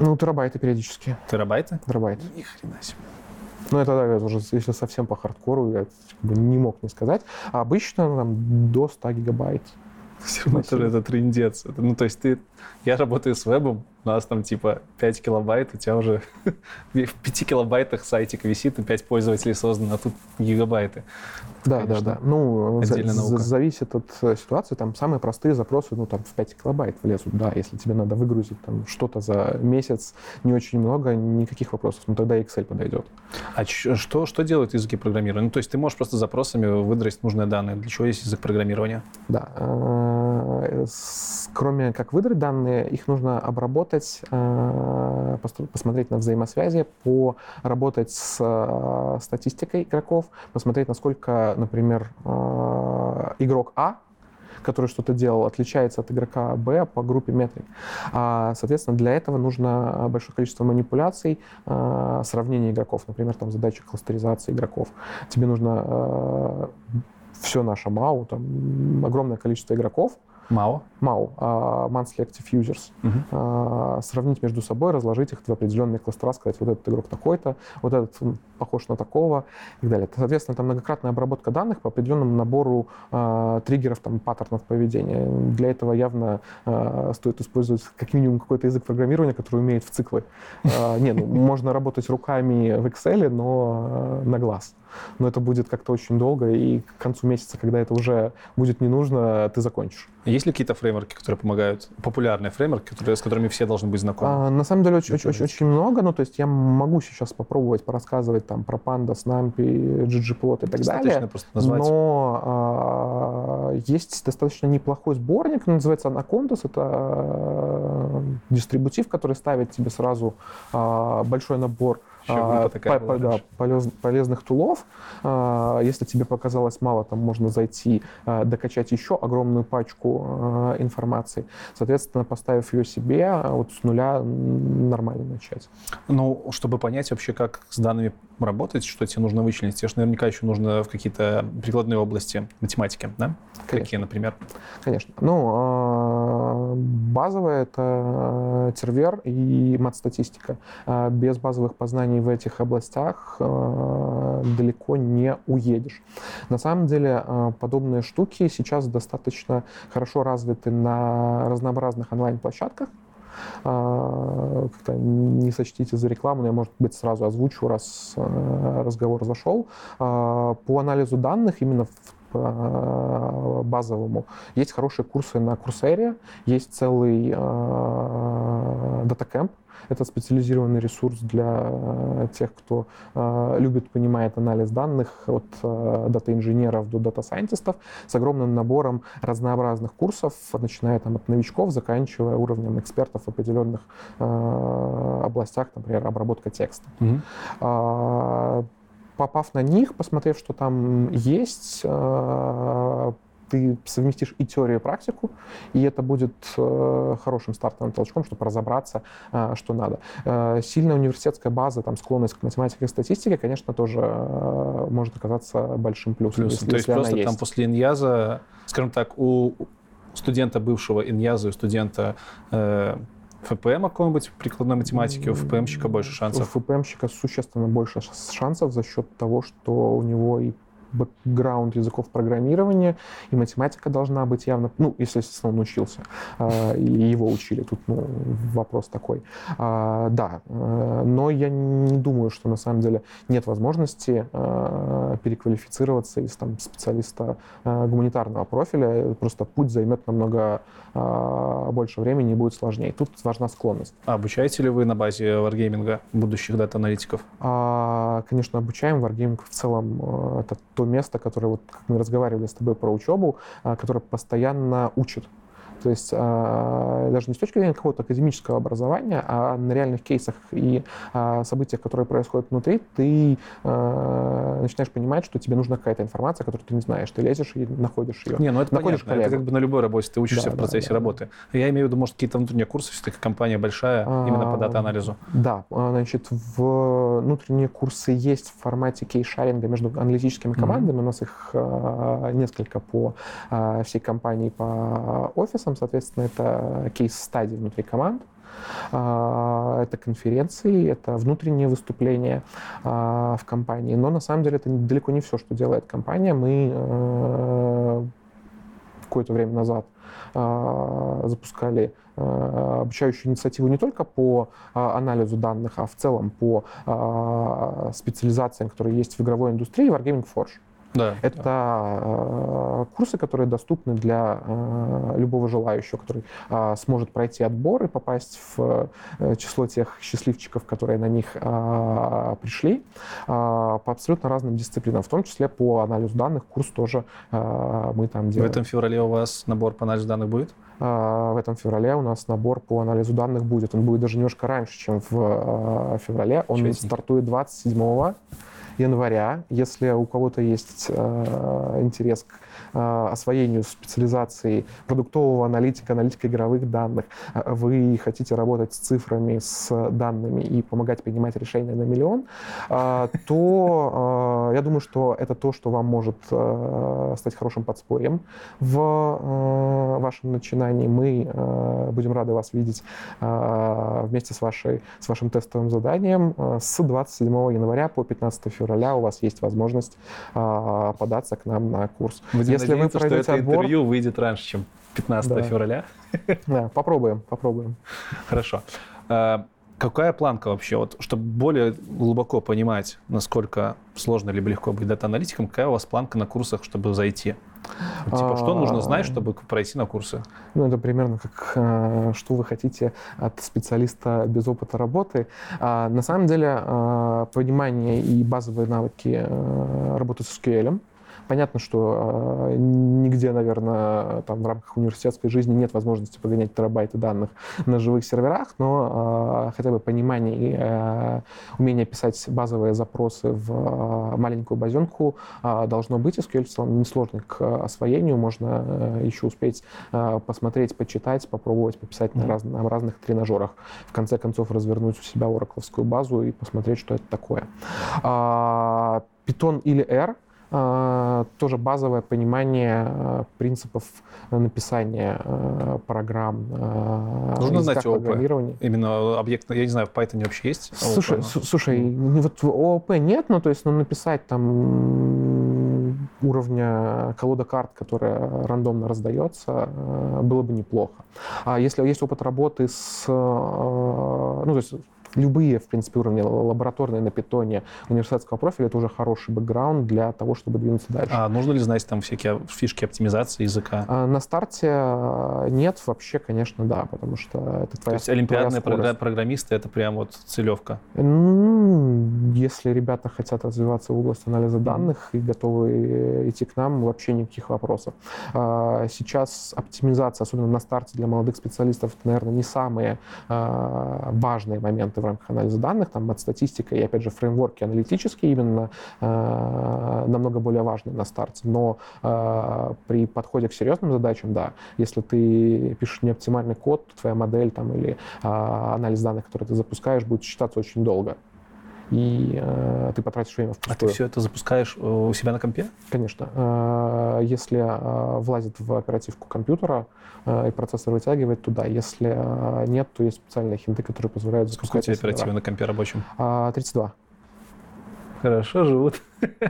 Ну, терабайты периодически. Терабайты? Терабайты. Ни хрена себе. Ну, это, это уже, если совсем по хардкору, я бы, не мог не сказать. А обычно там до 100 гигабайт. Все равно это, это трендец. Это, ну, то есть ты... Я работаю с вебом, у нас там типа 5 килобайт, у тебя уже в 5 килобайтах сайтик висит, и 5 пользователей создано, а тут гигабайты. Да, да, да. Ну, за, зависит от э, ситуации. Там самые простые запросы, ну, там в 5 килобайт влезут. Да, если тебе надо выгрузить там что-то за месяц, не очень много, никаких вопросов. Ну, тогда Excel подойдет. А ч- что, что делают языки программирования? Ну, то есть ты можешь просто запросами выдрать нужные данные. Для чего есть язык программирования? Да. Э, кроме как выдрать данные, их нужно обработать э, посмотреть на взаимосвязи, поработать с э, статистикой игроков, посмотреть, насколько, например, э, игрок А который что-то делал, отличается от игрока Б по группе метрик. А, соответственно, для этого нужно большое количество манипуляций, сравнения игроков, например, там задача кластеризации игроков. Тебе нужно все наше МАУ, там огромное количество игроков, МАУ? МАУ, uh, Monthly Active Users. Uh-huh. Uh, сравнить между собой, разложить их в определенные кластера, сказать, вот этот игрок такой-то, вот этот похож на такого и так далее. Соответственно, там многократная обработка данных по определенному набору uh, триггеров, там, паттернов поведения. Для этого явно uh, стоит использовать как минимум какой-то язык программирования, который умеет в циклы. Не, ну, можно работать руками в Excel, но на глаз но это будет как-то очень долго, и к концу месяца, когда это уже будет не нужно, ты закончишь. Есть ли какие-то фреймворки, которые помогают, популярные фреймворки, которые, с которыми все должны быть знакомы? А, на самом деле очень, очень, очень много, ну то есть я могу сейчас попробовать порассказывать там про Pandas, NumPy, ggplot и так далее, просто назвать. но а, есть достаточно неплохой сборник, называется Anacondas, это а, дистрибутив, который ставит тебе сразу а, большой набор а, такая по, да, полез, полезных тулов. А, если тебе показалось мало, там можно зайти, а, докачать еще огромную пачку информации. Соответственно, поставив ее себе, вот с нуля нормально начать. Ну, чтобы понять вообще, как с данными работать, что тебе нужно вычленить, тебе же наверняка еще нужно в какие-то прикладные области математики, да? Конечно. Какие, например? Конечно. Ну, а, базовое — это тервер и мат-статистика. Без базовых познаний в этих областях э, далеко не уедешь. На самом деле э, подобные штуки сейчас достаточно хорошо развиты на разнообразных онлайн-площадках. Э, как-то не сочтите за рекламу, но я, может быть, сразу озвучу, раз разговор зашел. По анализу данных именно в базовому. Есть хорошие курсы на Курсере, есть целый э, DataCamp, это специализированный ресурс для э, тех, кто э, любит, понимает анализ данных от э, дата-инженеров до дата-сайентистов с огромным набором разнообразных курсов, начиная там, от новичков, заканчивая уровнем экспертов в определенных областях, например, обработка текста. Mm-hmm. Попав на них, посмотрев, что там есть, ты совместишь и теорию, и практику, и это будет э, хорошим стартовым толчком, чтобы разобраться, э, что надо. Э, сильная университетская база, там, склонность к математике и статистике, конечно, тоже может оказаться большим плюсом. Плюс, если, то есть если просто там есть. после иньяза, скажем так, у студента бывшего иньяза и студента ФПМ какой-нибудь прикладной математики, у ФПМщика больше шансов? У ФПМщика существенно больше шансов за счет того, что у него и бэкграунд языков программирования, и математика должна быть явно, ну, если, естественно, он учился, э, и его учили, тут ну, вопрос такой. А, да, э, но я не думаю, что на самом деле нет возможности э, переквалифицироваться из там, специалиста гуманитарного профиля, просто путь займет намного больше времени и будет сложнее. Тут важна склонность. А обучаете ли вы на базе Wargaming будущих дата-аналитиков? А, конечно, обучаем. Wargaming в целом это то место, которое, вот, как мы разговаривали с тобой про учебу, а, которое постоянно учит. То есть э, даже не с точки зрения какого-то академического образования, а на реальных кейсах и э, событиях, которые происходят внутри, ты э, начинаешь понимать, что тебе нужна какая-то информация, которую ты не знаешь. Ты лезешь и находишь ее. Не, ну это находишь понятно. Это как бы на любой работе. Ты учишься Да, в процессе да, да, работы. Я имею в виду, может, какие-то внутренние курсы, все-таки компания большая, именно по А, дата-анализу. Да, а, значит, в внутренние курсы есть в формате кейс-шаринга между аналитическими командами. У нас их а, несколько по а, всей компании по офисам. Соответственно, это кейс-стадии внутри команд. А, Это конференции, это внутренние выступления а, в компании. Но на самом деле это далеко не все, что делает компания. Мы э, какое-то время назад а, запускали обучающую инициативу не только по анализу данных, а в целом по специализациям, которые есть в игровой индустрии, Wargaming Forge. Да. Это а, курсы, которые доступны для а, любого желающего, который а, сможет пройти отбор и попасть в э, число тех счастливчиков, которые на них пришли, по абсолютно разным дисциплинам, в том числе по анализу данных. Курс тоже мы там В делаем. этом феврале у вас набор по анализу данных будет? В этом феврале у нас набор по анализу данных будет. Он будет даже немножко раньше, чем в феврале. Он Чудесненько. стартует 27 января. Если у кого-то есть э, интерес к э, освоению специализации продуктового аналитика, аналитика игровых данных, э, вы хотите работать с цифрами, с данными и помогать принимать решения на миллион, то я думаю, что это то, что вам может стать хорошим подспорьем в вашем начинании. Мы будем рады вас видеть вместе с, вашей, с вашим тестовым заданием. С 27 января по 15 февраля у вас есть возможность э, податься к нам на курс. Будем Если вы надеяться, что пройдете это отбор- интервью выйдет раньше, чем 15 Да. февраля. Да, попробуем, попробуем. Хорошо. А, Какая планка вообще, вот, чтобы более глубоко понимать, насколько сложно либо легко быть дата-аналитиком, какая у вас планка на курсах, чтобы зайти? Типа, что нужно знать, чтобы пройти на курсы? Ну, это примерно как э, что вы хотите от специалиста без опыта работы. А, на самом деле, э, понимание и базовые навыки э, работы с SQL. Понятно, что э, нигде, наверное, там в рамках университетской жизни нет возможности погонять терабайты данных на живых серверах, но э, хотя бы понимание и э, умение писать базовые запросы в э, маленькую базенку э, должно быть. SQL в целом несложный к освоению, можно э, еще успеть э, посмотреть, почитать, попробовать пописать на, Мгм. раз- на разных тренажерах. В конце концов, развернуть у себя оракловскую базу и посмотреть, что это такое. А, Python или R тоже базовое понимание а, принципов написания а, программ а, Нужно знать ООП. Именно объект, я не знаю, в Python вообще есть? Слушай, ООП? с- слушай, ну вот ООП нет, но то есть ну, написать там уровня колода карт, которая рандомно раздается, э, было бы неплохо. А если есть опыт работы с, э, ну то есть любые, в принципе, уровни лабораторные на питоне университетского профиля, это уже хороший бэкграунд для того, чтобы двинуться дальше. А нужно ли знать там всякие фишки оптимизации языка? А на старте э, нет, вообще, конечно, да, потому что это То твоя, есть олимпиадные твоя програ- программисты — это прям вот целевка. Ну, если ребята хотят развиваться в области анализа данных и готовы идти к нам, вообще никаких вопросов. А, Сейчас оптимизация, особенно на старте для молодых специалистов, это, наверное, не самые а, важные моменты в рамках анализа данных. Там статистика и, опять же, фреймворки аналитические именно а, намного более важны на старте. Но а, при подходе к серьезным задачам, да, если ты пишешь неоптимальный код, то твоя модель там, или а, анализ данных, который ты запускаешь, будет считаться очень долго. И э, ты потратишь время А ты впустую. все это запускаешь э, у себя на компе? Конечно. Э, Если э, влазит в оперативку компьютера э, и процессор вытягивает туда, если э, нет, то есть специальные хинты, которые позволяют Сколько у запускать тебя оперативы на компе рабочем? А, 32. Хорошо живут.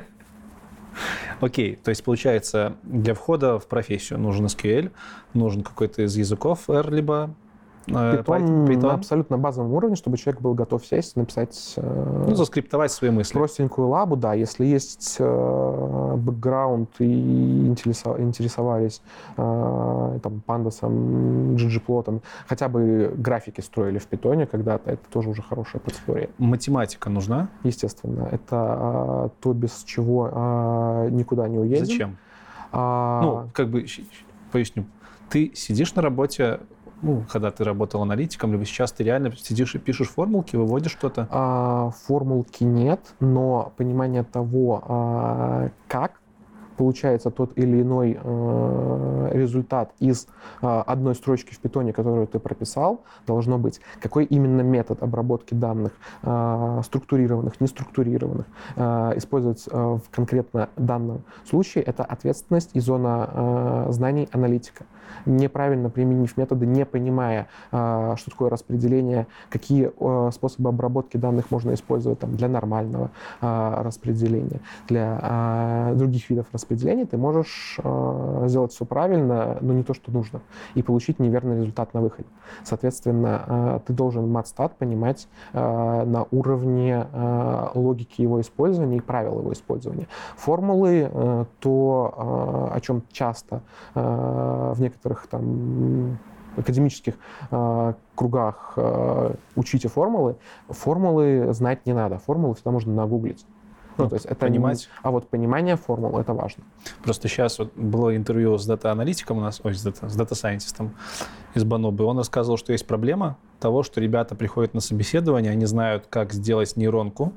Окей, то есть получается, для входа в профессию нужен SQL, нужен какой-то из языков R, либо э, Python, Python, на абсолютно базовом уровне, чтобы человек был готов сесть, написать э, ну, заскриптовать свои мысли. простенькую лабу, да, если есть э, бэкграунд и интересо- интересовались там, пандасом, ggplot, хотя бы графики строили в питоне когда-то, это тоже уже хорошая подспорье. Математика нужна? Естественно, это э, то, без чего э, никуда не уедем. Зачем? А, Ну, как бы, поясню. ты сидишь на работе, ну, когда ты работал аналитиком, либо сейчас ты реально сидишь и пишешь формулки, выводишь что-то? А, формулки нет, но понимание того, а, как получается тот или иной э, результат из э, одной строчки в питоне, которую ты прописал, должно быть, какой именно метод обработки данных, э, структурированных, неструктурированных, использовать в конкретно данном случае, это ответственность и зона знаний аналитика. Неправильно применив методы, не понимая, что такое распределение, какие способы обработки данных можно использовать там, для нормального распределения, для других видов распределения, ты можешь сделать все правильно, но не то, что нужно, и получить неверный результат на выходе. Соответственно, ты должен матстат понимать на уровне логики его использования и правил его использования. Формулы, то, о чем часто в некоторых некоторых там академических э, кругах э, учите формулы, формулы знать не надо. Формулы всегда можно нагуглить. Ну, то есть это понимать. Не, а вот понимание формул это важно. Просто сейчас вот было интервью с дата-аналитиком у нас, ой, с дата, с дата-сайентистом из Банубы. Он рассказывал, что есть проблема того, что ребята приходят на собеседование, они знают, как сделать нейронку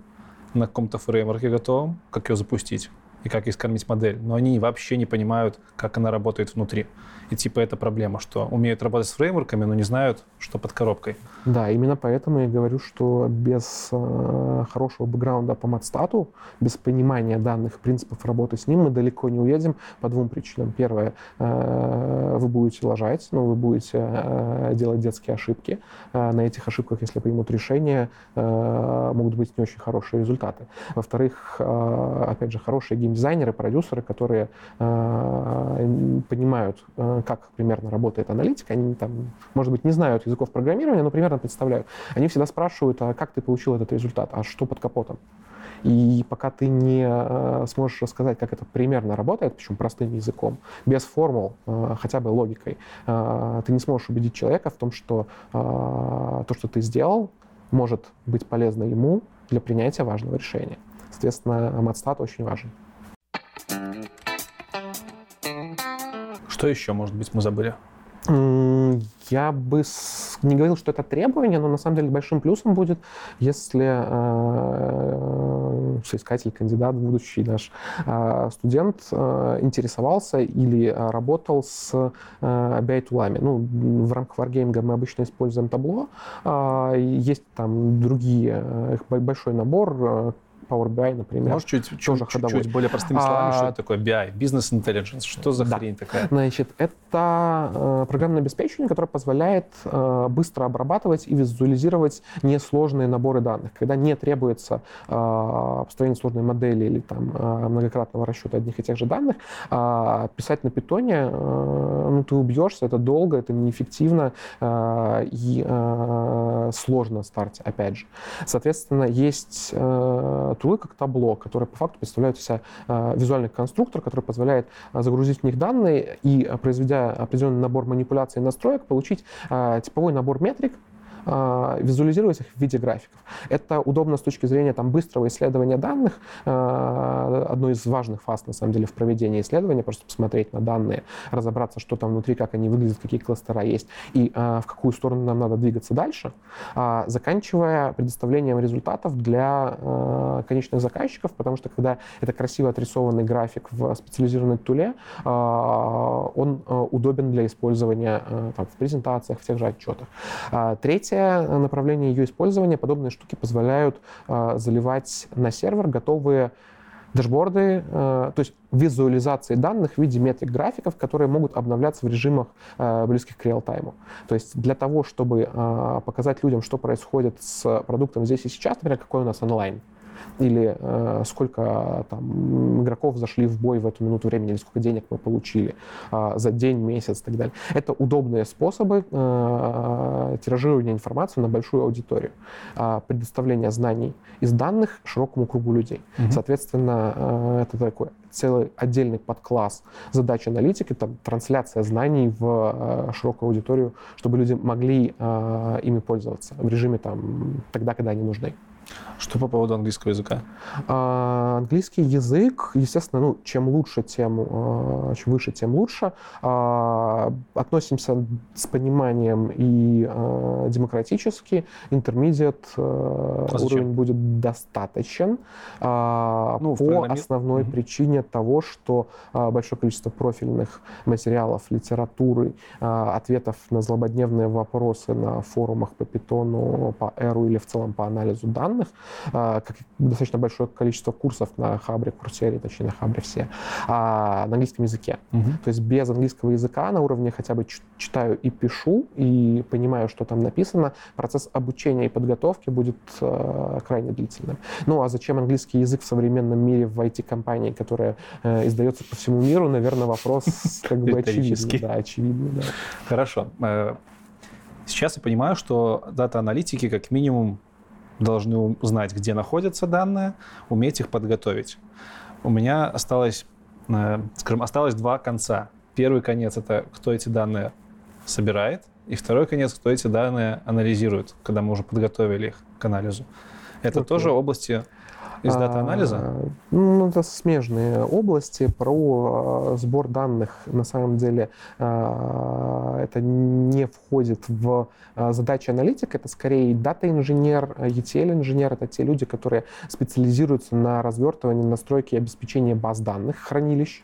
на каком-то фреймворке готовом, как ее запустить и как ей скормить модель, но они вообще не понимают, как она работает внутри. И типа это проблема, что умеют работать с фреймворками, но не знают, что под коробкой. Да, именно поэтому я говорю, что без э, хорошего бэкграунда по матстату, без понимания данных принципов работы с ним, мы далеко не уедем по двум причинам. Первое, э, вы будете лажать, ну, вы будете э, делать детские ошибки. Э, на этих ошибках, если примут решение, э, могут быть не очень хорошие результаты. Во-вторых, э, опять же, хорошие геймдизайнеры, продюсеры, которые э, понимают, э, как примерно работает аналитика, они там, может быть, не знают языков программирования, но примерно представляют. Они всегда спрашивают, а как ты получил этот результат, а что под капотом? И пока ты не э, сможешь рассказать, как это примерно работает, причем простым языком, без формул, хотя бы логикой, ты не сможешь убедить человека в том, что то, что ты сделал, может быть полезно ему для принятия важного решения. Соответственно, матстат очень важен. Что еще, может быть, мы забыли? Я бы не говорил, что это требование, но на самом деле большим плюсом будет, если э, соискатель, кандидат, будущий наш э, студент э, интересовался или работал с э, BI-тулами. Ну, в рамках Wargaming мы обычно используем табло. Есть там другие, большой набор, Power BI, например. Можешь чуть, чуть, чуть, чуть более простыми словами, а, что это такое BI, Business Intelligence, что за да. хрень такая? Значит, это э, программное обеспечение, которое позволяет э, быстро обрабатывать и визуализировать несложные наборы данных, когда не требуется э, построение сложной модели или там э, многократного расчета одних и тех же данных, э, писать на питоне, э, ну, ты убьешься, это долго, это неэффективно э, и э, сложно на старте, опять же. Соответственно, есть э, тулы как табло, которые по факту представляют из себя э, визуальный конструктор, который позволяет э, загрузить в них данные и, э, произведя определенный набор манипуляций и настроек, получить типовой набор метрик, визуализировать их в виде графиков. Это удобно с точки зрения там, быстрого исследования данных. А, одно из важных фаз, на самом деле, в проведении исследования, просто посмотреть на данные, разобраться, что там внутри, как они выглядят, какие кластера есть и а, в какую сторону нам надо двигаться дальше, заканчивая предоставлением результатов для конечных заказчиков, потому что когда это красиво отрисованный график в специализированной туле, он удобен для использования там, в презентациях, в тех же отчетах. Третье Третье направление ее использования, подобные штуки позволяют э, заливать на сервер готовые дашборды, э, то есть визуализации данных в виде метрик графиков, которые могут обновляться в режимах э, близких к реал-тайму. То есть для того, чтобы э, показать людям, что происходит с продуктом здесь и сейчас, например, какой у нас онлайн, или э, сколько там, игроков зашли в бой в эту минуту времени, или сколько денег мы получили э, за день, месяц и так далее. Это удобные способы э, тиражирования информации на большую аудиторию, э, предоставления знаний из данных широкому кругу людей. Mm-hmm. Соответственно, э, это такой целый отдельный подкласс задач аналитики, там, трансляция знаний в э, широкую аудиторию, чтобы люди могли э, ими пользоваться в режиме там, тогда, когда они нужны. Что по поводу английского языка? А, английский язык, естественно, ну, чем лучше, тем, а, чем выше, тем лучше. А, относимся с пониманием и а, демократически. Интермедиат а, А уровень будет достаточен а, Ну, по программи- основной Мгм. причине того, что а, большое количество профильных материалов, литературы, а, ответов на злободневные вопросы на форумах по питону, по эру или в целом по анализу данных, а, как и достаточно большое количество курсов на Хабре, Курсере, точнее на Хабре все, а, на английском языке. То есть без английского языка на уровне хотя бы читаю и пишу, и понимаю, что там написано, процесс обучения и подготовки будет э, крайне длительным. Ну а зачем английский язык в современном мире в IT-компании, которая э, издается по всему миру, наверное, вопрос как бы очевидный. Да, очевидный, да. Хорошо. Э, Сейчас я понимаю, что дата-аналитики как минимум должны знать, где находятся данные, уметь их подготовить. У меня осталось, э, скажем, осталось два конца. Первый конец — это кто эти данные собирает, и второй конец — кто эти данные анализирует, когда мы уже подготовили их к анализу. Это Окей. тоже области из дата-анализа? А, Ну, это смежные области. Про а, сбор данных, на самом деле, а, это не входит в а, задачи аналитика. Это скорее дата-инженер, а, ETL-инженер. Это те люди, которые специализируются на развертывании, настройке и обеспечении баз данных, хранилищ.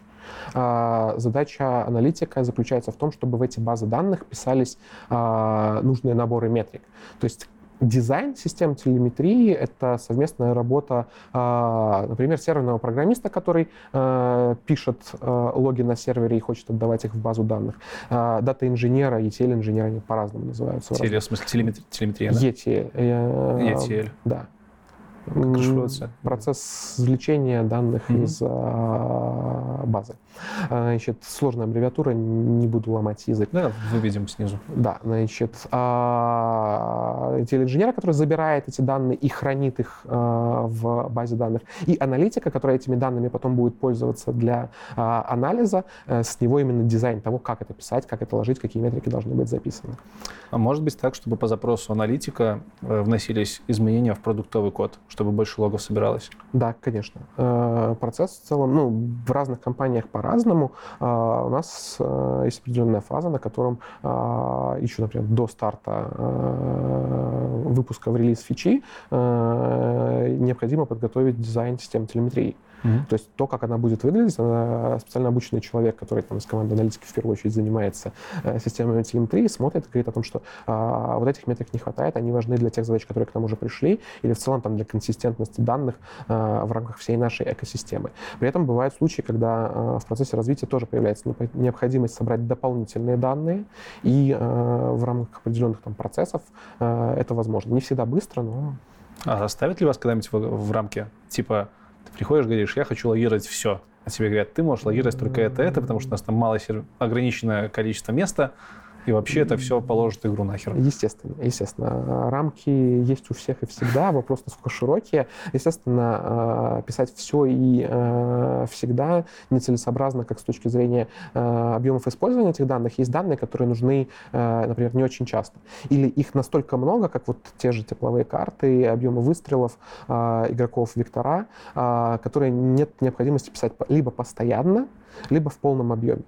А, Задача аналитика заключается в том, чтобы в эти базы данных писались а, нужные наборы метрик. То есть Дизайн систем телеметрии — это совместная работа, а, например, серверного программиста, который а, пишет а, логи на сервере и хочет отдавать их в базу данных, дата-инженера, ETL-инженера, они по-разному называются. Теле, в смысле телеметри- телеметрия, да? ETL. э, ETL. Да. Как? Процесс извлечения данных Мгм. из базы. А, Значит, сложная аббревиатура, не буду ломать язык. Да, выведем снизу. Да, значит, а, инженера, который забирает эти данные и хранит их а, в базе данных, и аналитика, которая этими данными потом будет пользоваться для анализа, э, с него именно дизайн того, как это писать, как это ложить, какие метрики должны быть записаны. А может быть так, чтобы по запросу аналитика э, вносились изменения в продуктовый код, чтобы больше логов собиралось? Да, конечно. Э, Процесс в целом, ну, в разных компаниях по-разному. А, У нас э, есть определенная фаза, на котором а, еще, например, до старта э, выпуска в релиз фичи э, необходимо подготовить дизайн системы телеметрии. То есть то, как она будет выглядеть, она специально обученный человек, который там из команды аналитики в первую очередь занимается э, системами телеметрии, смотрит и говорит о том, что а, вот этих метрик не хватает, они важны для тех задач, которые к нам уже пришли, или в целом там для консистентности данных а, в рамках всей нашей экосистемы. При этом бывают случаи, когда а, в процессе развития тоже появляется необходимость собрать дополнительные данные, и а, в рамках определенных там процессов а, это возможно. Не всегда быстро, но А оставят ли вас когда-нибудь в, в рамке? Типа, приходишь, говоришь, я хочу логировать все. А тебе говорят, ты можешь логировать только это, это, потому что у нас там мало ограниченное количество места, и вообще это все положит игру нахер. Естественно, естественно. Рамки есть у всех и всегда, вопрос насколько широкие. Естественно, э, писать все и э, всегда нецелесообразно, как с точки зрения э, объемов использования этих данных. Есть данные, которые нужны, например, не очень часто. Или их настолько много, как вот те же тепловые карты, объемы выстрелов игроков вектора, э, которые нет необходимости писать либо постоянно, либо в полном объеме.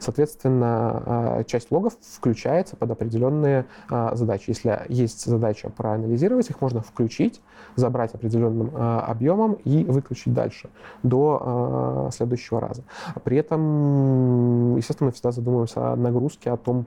Соответственно, а, часть логов включается под определенные а, задачи. Если есть задача проанализировать, их можно включить, забрать определенным а, объемом и выключить дальше до следующего раза. При этом, естественно, мы всегда задумываемся о нагрузке, о том,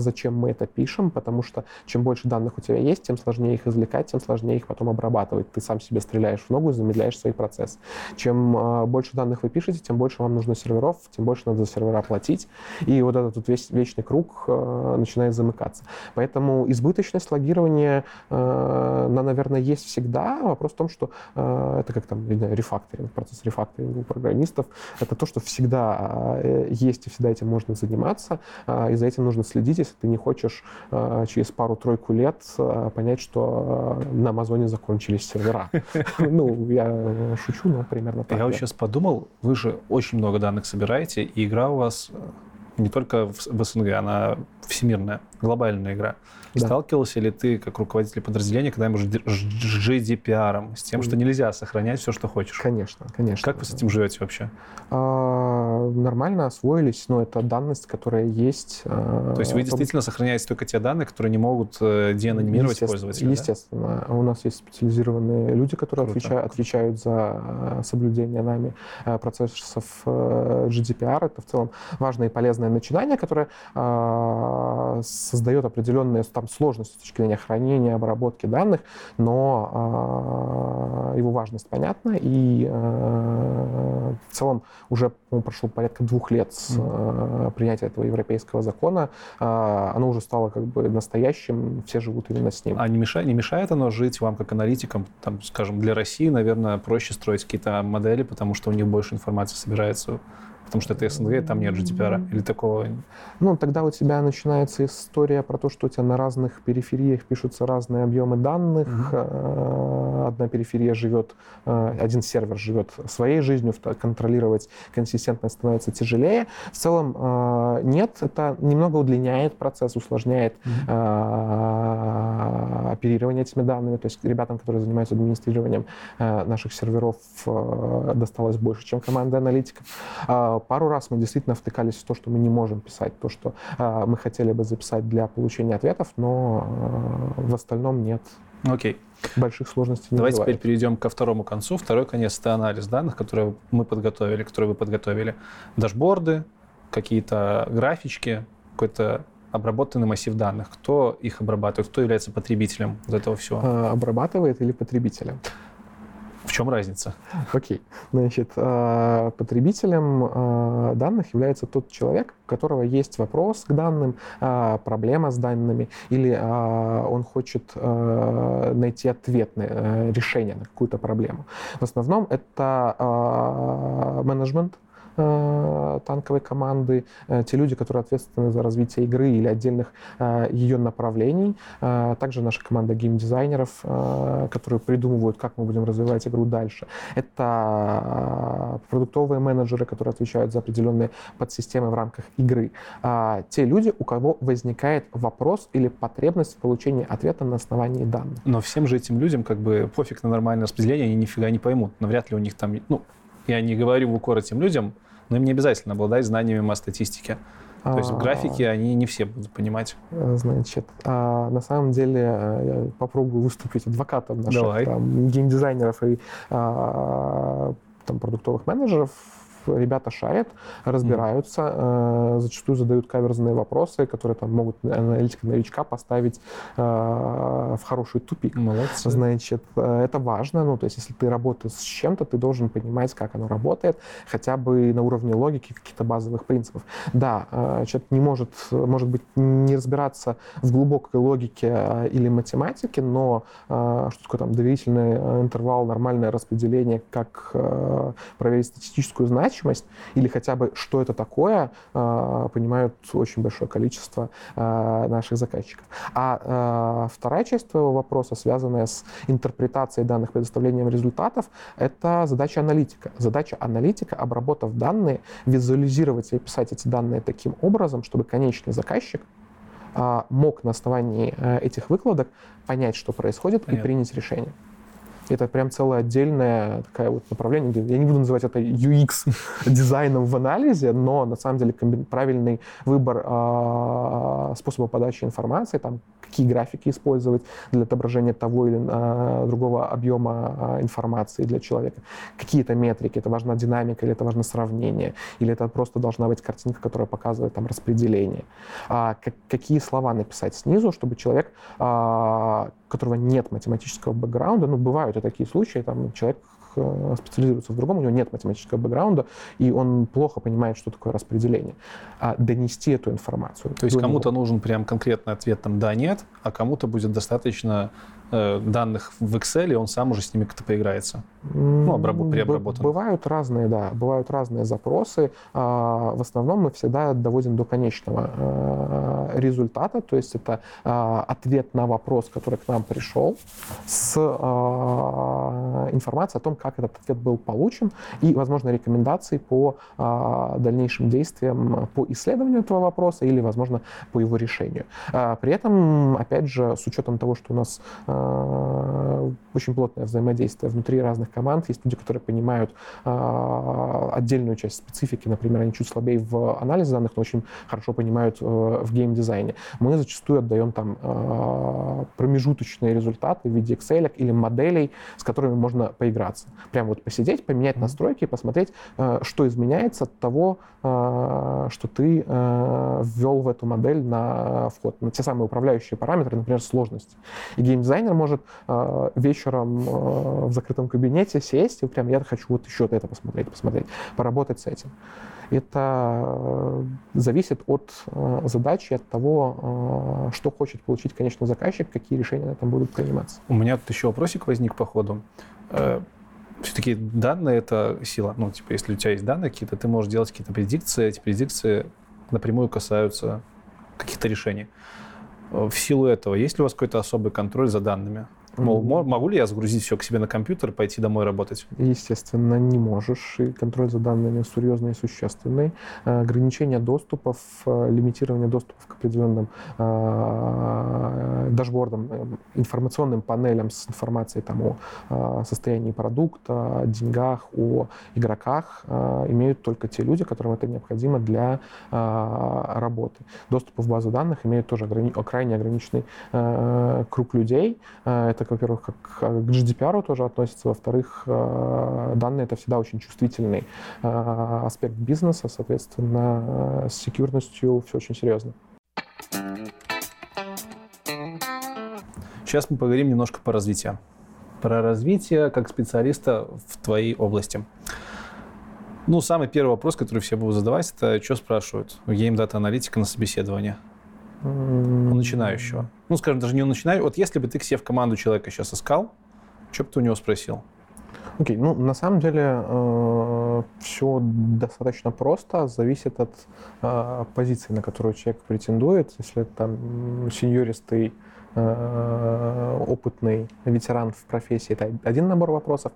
зачем мы это пишем, потому что чем больше данных у тебя есть, тем сложнее их извлекать, тем сложнее их потом обрабатывать. Ты сам себе стреляешь в ногу и замедляешь свои процессы. Чем больше данных вы пишете, тем больше вам нужно серверов, тем больше надо за сервера платить. И вот этот вот весь вечный круг э, начинает замыкаться. Поэтому избыточность логирования, э, она, наверное, есть всегда. Вопрос в том, что э, это как там, не знаю, рефакторинг, процесс рефакторинга у программистов. Это то, что всегда э, есть и всегда этим можно заниматься. э, и за этим нужно следить, если ты не хочешь э, через пару-тройку лет э, понять, что э, на Амазоне закончились сервера. Ну, я шучу, но примерно так. Я вот сейчас подумал, вы же очень много данных собираете, и игра у вас э, не только в, в СНГ, она всемирная. Глобальная игра. Да. Сталкивался ли ты, как руководитель подразделения, когда-нибудь с GDPR, с тем, что нельзя сохранять все, что хочешь? Конечно, конечно. Как вы с этим живете вообще? А, нормально освоились, но это данность, которая есть. А, То есть вы действительно сохраняете только те данные, которые не могут э, деанонимировать естественно, пользователя? Естественно. Да? У нас есть специализированные люди, которые отвечают, отвечают за э, соблюдение нами э, процессов GDPR. Это в целом важное и полезное начинание, которое а, создает определенные там сложности с точки зрения хранения, обработки данных, но а, его важность понятна, и а, в целом уже ну, прошло порядка двух лет с mm. принятия этого европейского закона, оно уже стало как бы настоящим, все живут именно с ним. А не мешает, не мешает оно жить вам как аналитикам, там, скажем, для России, наверное, проще строить какие-то модели, потому что у них больше информации собирается потому что это СНГ, там нет GDPR или такого? Ну, тогда у тебя начинается история про то, что у тебя на разных перифериях пишутся разные объемы данных. Mm-hmm. Одна периферия живет, э, один сервер живет своей жизнью, контролировать консистентность становится тяжелее. В целом э, нет, это немного удлиняет процесс, усложняет mm-hmm. оперирование этими данными. То есть ребятам, которые занимаются администрированием наших серверов, досталось больше, чем команда аналитиков. А, пару раз мы действительно втыкались в то, что мы не можем писать то, что э, мы хотели бы записать для получения ответов, но э, в остальном нет. Окей. Больших сложностей не Давайте бывает. теперь перейдем ко второму концу. Второй конец — это анализ данных, которые мы подготовили, которые вы подготовили. Дашборды, какие-то графички, какой-то обработанный массив данных. Кто их обрабатывает? Кто является потребителем вот этого всего? Обрабатывает или потребителем? В чем разница? Окей. Значит, а, потребителем а, данных является тот человек, у которого есть вопрос к данным, а, проблема с данными, или он хочет найти ответное э, решение на какую-то проблему. В основном это менеджмент, танковой команды, э, те люди, которые ответственны за развитие игры или отдельных э, ее направлений, также наша команда геймдизайнеров, которые придумывают, как мы будем развивать игру дальше. Это продуктовые менеджеры, которые отвечают за определенные подсистемы в рамках игры. Те люди, у кого возникает вопрос или потребность в получении ответа на основании данных. Но всем же этим людям как бы пофиг на нормальное распределение, они нифига не поймут. Навряд ли у них там, ну, я не говорю в укор этим людям, но им не обязательно обладать знаниями масс-статистики. То есть в графике они не все будут понимать. Э, значит, а на самом деле э, я попробую выступить адвокатом наших Давай. там, геймдизайнеров и а, там, продуктовых менеджеров ребята шарят, разбираются, э, зачастую задают каверзные вопросы, которые там могут аналитика новичка поставить э, в хороший тупик. Молодцы. Значит, э, это важно. Ну, то есть, если ты работаешь с чем-то, ты должен понимать, как оно работает, хотя бы на уровне логики каких-то базовых принципов. Да, э, человек не может, может быть, не разбираться в глубокой логике э, или математике, но э, что такое там доверительный э, интервал, нормальное распределение, как э, проверить статистическую значимость, значимость или хотя бы что это такое, а, понимают очень большое количество а, наших заказчиков. А, а вторая часть твоего вопроса, связанная с интерпретацией данных, предоставлением результатов, это задача аналитика. Задача аналитика, обработав данные, визуализировать и описать эти данные таким образом, чтобы конечный заказчик мог на основании э, этих выкладок понять, что происходит, Понятно. и принять решение. Это прям целое отдельное такое вот направление. Я не буду называть это UX дизайном в анализе, но на самом деле правильный выбор э, способа подачи информации, там, какие графики использовать для отображения того или э, другого объема э, информации для человека, какие-то метрики, это важна динамика или это важно сравнение, или это просто должна быть картинка, которая показывает там распределение. А, как, какие слова написать снизу, чтобы человек, а, которого нет математического бэкграунда, ну, бывают и такие случаи, там человек э, специализируется в другом, у него нет математического бэкграунда, и он плохо понимает, что такое распределение. А донести эту информацию. То есть кому-то нужен прям конкретный ответ там «да», «нет», а кому-то будет достаточно данных в Excel, и он сам уже с ними как-то поиграется? Ну, обработ- при. Бывают разные, да, бывают разные запросы. А, В основном мы всегда доводим до конечного э, результата, то есть это а, ответ на вопрос, который к нам пришел, с а, информацией о том, как этот ответ был получен, и, возможно, рекомендации по дальнейшим действиям по исследованию этого вопроса или, возможно, по его решению. При этом, опять же, с учетом того, что у нас очень плотное взаимодействие внутри разных команд, есть люди, которые понимают а, отдельную часть специфики, например, они чуть слабее в анализе данных, но очень хорошо понимают э, в геймдизайне. Мы зачастую отдаем там а, промежуточные результаты в виде Excel или моделей, с которыми можно поиграться. Прям вот посидеть, поменять настройки и посмотреть, э, что изменяется от того, э, что ты э, ввел в эту модель на вход, на те самые управляющие параметры, например, сложность. И геймдизайнер может э, вечером э, в закрытом кабинете сесть и прям я хочу вот еще это посмотреть, посмотреть, поработать с этим. Это э, зависит от э, задачи, от того, э, что хочет получить конечный заказчик, какие решения на этом будут приниматься. У меня тут еще вопросик возник по ходу. Все-таки данные — это сила. Ну, типа, если у тебя есть данные какие-то, ты можешь делать какие-то предикции. Эти предикции напрямую касаются каких-то решений. В силу этого, есть ли у вас какой-то особый контроль за данными? Мол, мо- могу ли я загрузить все к себе на компьютер и пойти домой работать? Естественно, не можешь. И контроль за данными серьезный и существенный. Э, Ограничение доступов, э, лимитирование доступов к определенным э, дашбордам, информационным панелям с информацией там, о состоянии продукта, о деньгах, о игроках э, имеют только те люди, которым это необходимо для э, работы. Доступ в базу данных имеет тоже ограни- крайне ограниченный круг людей. Э, Это, во-первых, как э, к GDPR тоже относится, во-вторых, э, данные это всегда очень чувствительный э, аспект бизнеса, соответственно, с секьюрностью все очень серьезно. Сейчас мы поговорим немножко по развитию. Про развитие как специалиста в твоей области. Ну, самый первый вопрос, который все будут задавать, это что спрашивают game data аналитика на собеседовании? У начинающего. Ну, скажем, даже не у начинающего. Вот если бы ты к себе в команду человека сейчас искал, что бы ты у него спросил? Окей, ну на самом деле все достаточно просто, зависит от э, позиции, на которую человек претендует. Если это там сеньористый э, опытный ветеран в профессии, это один набор вопросов.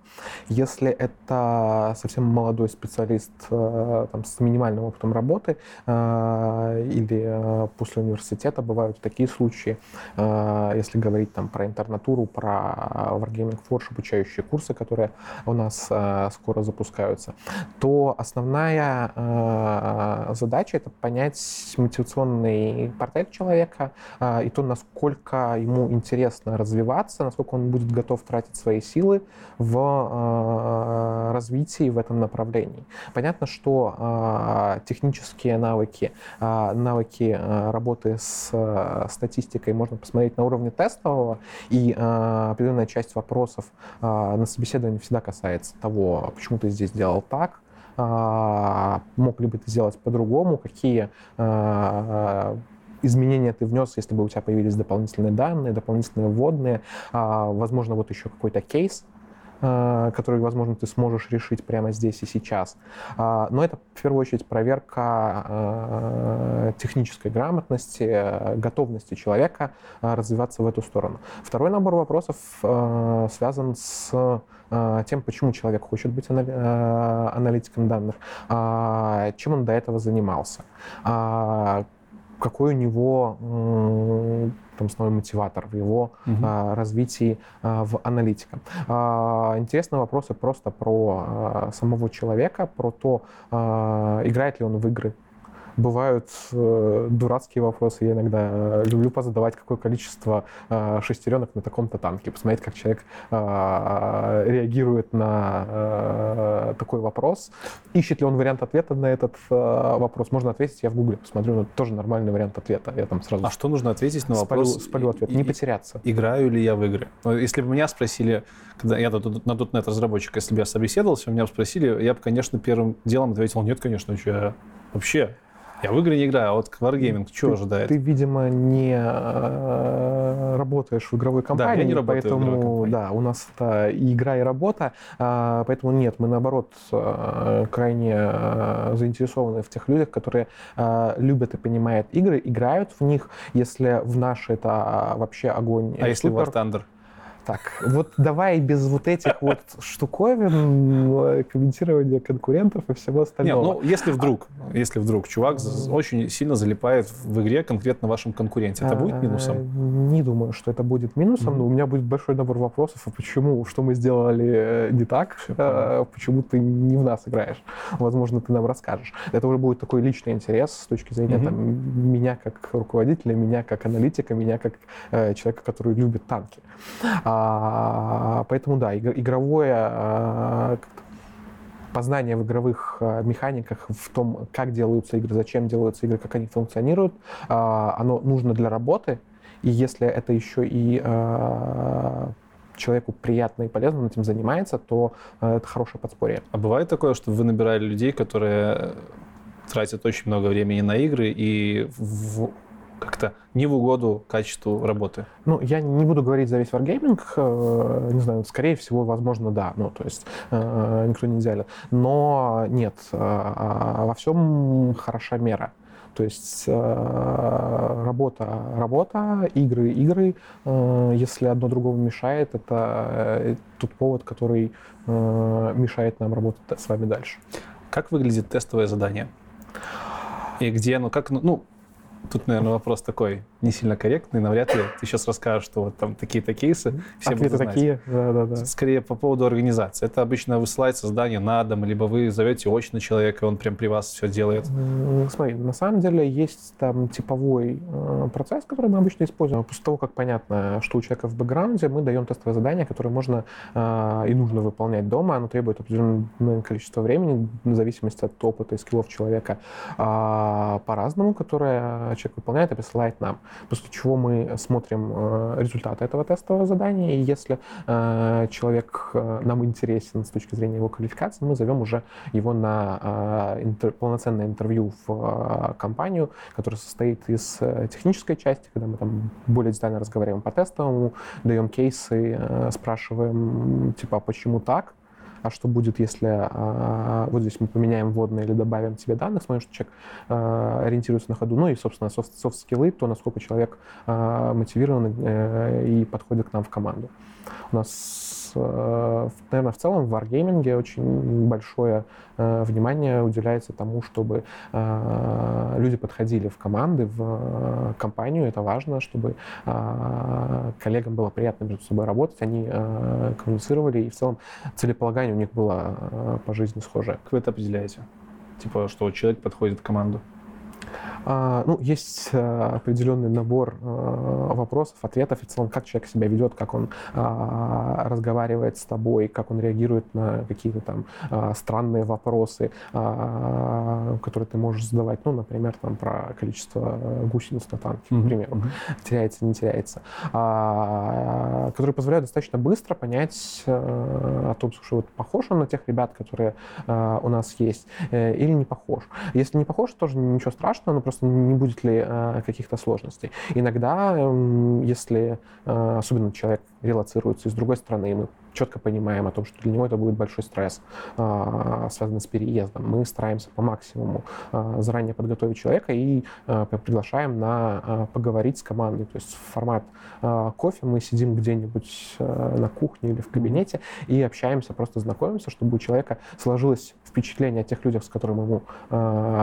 Если это совсем молодой специалист э, там, с минимальным опытом работы э, или э, после университета, бывают такие случаи, Э, если говорить там про интернатуру, про Wargaming Forge, обучающие курсы, которые у нас э, скоро запускаются, то основная э, задача это понять мотивационный портрет человека э, и то, насколько ему интересно развиваться, насколько он будет готов тратить свои силы в э, развитии в этом направлении. Понятно, что э, технические навыки, э, навыки работы с статистикой можно посмотреть на уровне тестового, и определенная часть вопросов на собеседовании всегда касается того, почему ты здесь сделал так, а, мог ли бы ты сделать по-другому, какие а, изменения ты внес, если бы у тебя появились дополнительные данные, дополнительные вводные, а, возможно, вот еще какой-то кейс, а, который, возможно, ты сможешь решить прямо здесь и сейчас. А, Но это, в первую очередь, проверка технической грамотности, готовности человека развиваться в эту сторону. Второй набор вопросов связан с тем, почему человек хочет быть анали- аналитиком данных, чем он до этого занимался, какой у него там, основной мотиватор в его Мгм. а, развитии а, в аналитика. А, Интересные вопросы просто про а, самого человека, про то, а, играет ли он в игры. Бывают э, дурацкие вопросы, я иногда э, люблю позадавать, какое количество э, шестеренок на таком-то танке, посмотреть, как человек э, реагирует на э, такой вопрос, ищет ли он вариант ответа на этот э, вопрос. Можно ответить, я в гугле посмотрю, но это тоже нормальный вариант ответа. Я там сразу А что нужно ответить на спалю, вопрос? спалю ответ. и- Не потеряться. Играю ли я в игры? Ну, Если бы меня спросили, когда я на .NET разработчик, если бы я собеседовался, меня бы спросили, я бы, конечно, первым делом ответил, нет, конечно, я вообще. Я в игры не играю, а вот Wargaming что ты, ожидает? Ты, видимо, не э, работаешь в игровой компании, да, я не работаю поэтому, в игровой компании. да, у нас это и игра, и работа, э, поэтому нет, мы наоборот э, крайне э, заинтересованы в тех людях, которые любят и понимают игры, играют в них, если в наши это вообще огонь. А если. War Thunder? Так, вот давай без вот этих вот штуковин, комментирования конкурентов и всего Не, остального. ну если вдруг, если вдруг чувак очень сильно залипает в игре конкретно вашем конкуренте, это будет А, минусом? Не думаю, что это будет минусом, Мгм. но у меня будет большой набор вопросов, а почему, что мы сделали э, не так, э, почему ты не в нас играешь. Возможно, ты нам расскажешь. Это уже будет такой личный интерес с точки зрения Мгм. там, меня как руководителя, меня как аналитика, меня как э, человека, который любит танки. А, поэтому да, игр- игровое а, познание в игровых а, механиках, в том, как делаются игры, зачем делаются игры, как они функционируют, а, оно нужно для работы. И если это еще и а, человеку приятно и полезно, он этим занимается, то а, это хорошее подспорье. А бывает такое, что вы набирали людей, которые тратят очень много времени на игры и в- как-то не в угоду качеству работы? Ну, я не буду говорить за весь Wargaming, э, не знаю, скорее всего, возможно, да, ну, то есть э, никто не идеален. Но нет, э, во всем хороша мера. То есть работа, работа, игры, игры. Если одно другому мешает, это тот повод, который мешает нам работать с вами дальше. Как выглядит тестовое задание? И где оно, как, оно- ну, тут, наверное, вопрос такой не сильно корректный, навряд ли ты сейчас расскажешь, что вот там такие-то кейсы, все Ответы будут знать. такие, да-да-да. Скорее по поводу организации. Это обычно высылается задание на дом, либо вы зовете очно человека, и он прям при вас все делает. Смотри, на самом деле есть там типовой э, процесс, который мы обычно используем. После того, как понятно, что у человека в бэкграунде, мы даем тестовое задание, которое можно э, и нужно выполнять дома. Оно требует определенное количество времени, в зависимости от опыта и скиллов человека а, по-разному, которое человек выполняет и присылает нам. После чего мы смотрим э, результаты этого тестового задания, и если э, человек э, нам интересен с точки зрения его квалификации, мы зовем уже его на интер- полноценное интервью в компанию, которая состоит из технической части, когда мы там более детально разговариваем по тестовому, даем кейсы, спрашиваем, типа, а почему так, а что будет, если а, вот здесь мы поменяем вводные или добавим тебе данных, смотрим, что человек а, ориентируется на ходу, ну и, собственно, софт- софт-скиллы, то, насколько человек а, мотивирован э, и подходит к нам в команду. Нас, э, наверное, в целом в Wargaming очень большое э, внимание уделяется тому, чтобы э, люди подходили в команды, в компанию. Это важно, чтобы коллегам было приятно между собой работать, они коммуницировали, и в целом целеполагание у них было по жизни схожее. Как вы это определяете? Типа, что человек подходит в команду. А, Ну, есть э, определенный набор э, вопросов, ответов, и в целом, как человек себя ведет, как он а, разговаривает с тобой, как он реагирует на какие-то там а, странные вопросы, которые ты можешь задавать. Ну, например, там про количество гусениц на танке, к примеру. теряется, не теряется, которые позволяют достаточно быстро понять э, о том, что вот похож он на тех ребят, которые у нас есть, или не похож. Если не похож, тоже ничего страшного, но просто не будет ли э, каких-то сложностей. Иногда, эм, если э, особенно человек релацируется из другой страны, и мы четко понимаем о том, что для него это будет большой стресс, э, связанный с переездом. Мы стараемся по максимуму э, заранее подготовить человека и э, приглашаем на поговорить с командой. То есть формат кофе, мы сидим где-нибудь на кухне или в кабинете и общаемся, просто знакомимся, чтобы у человека сложилось впечатление о тех людях, с которыми ему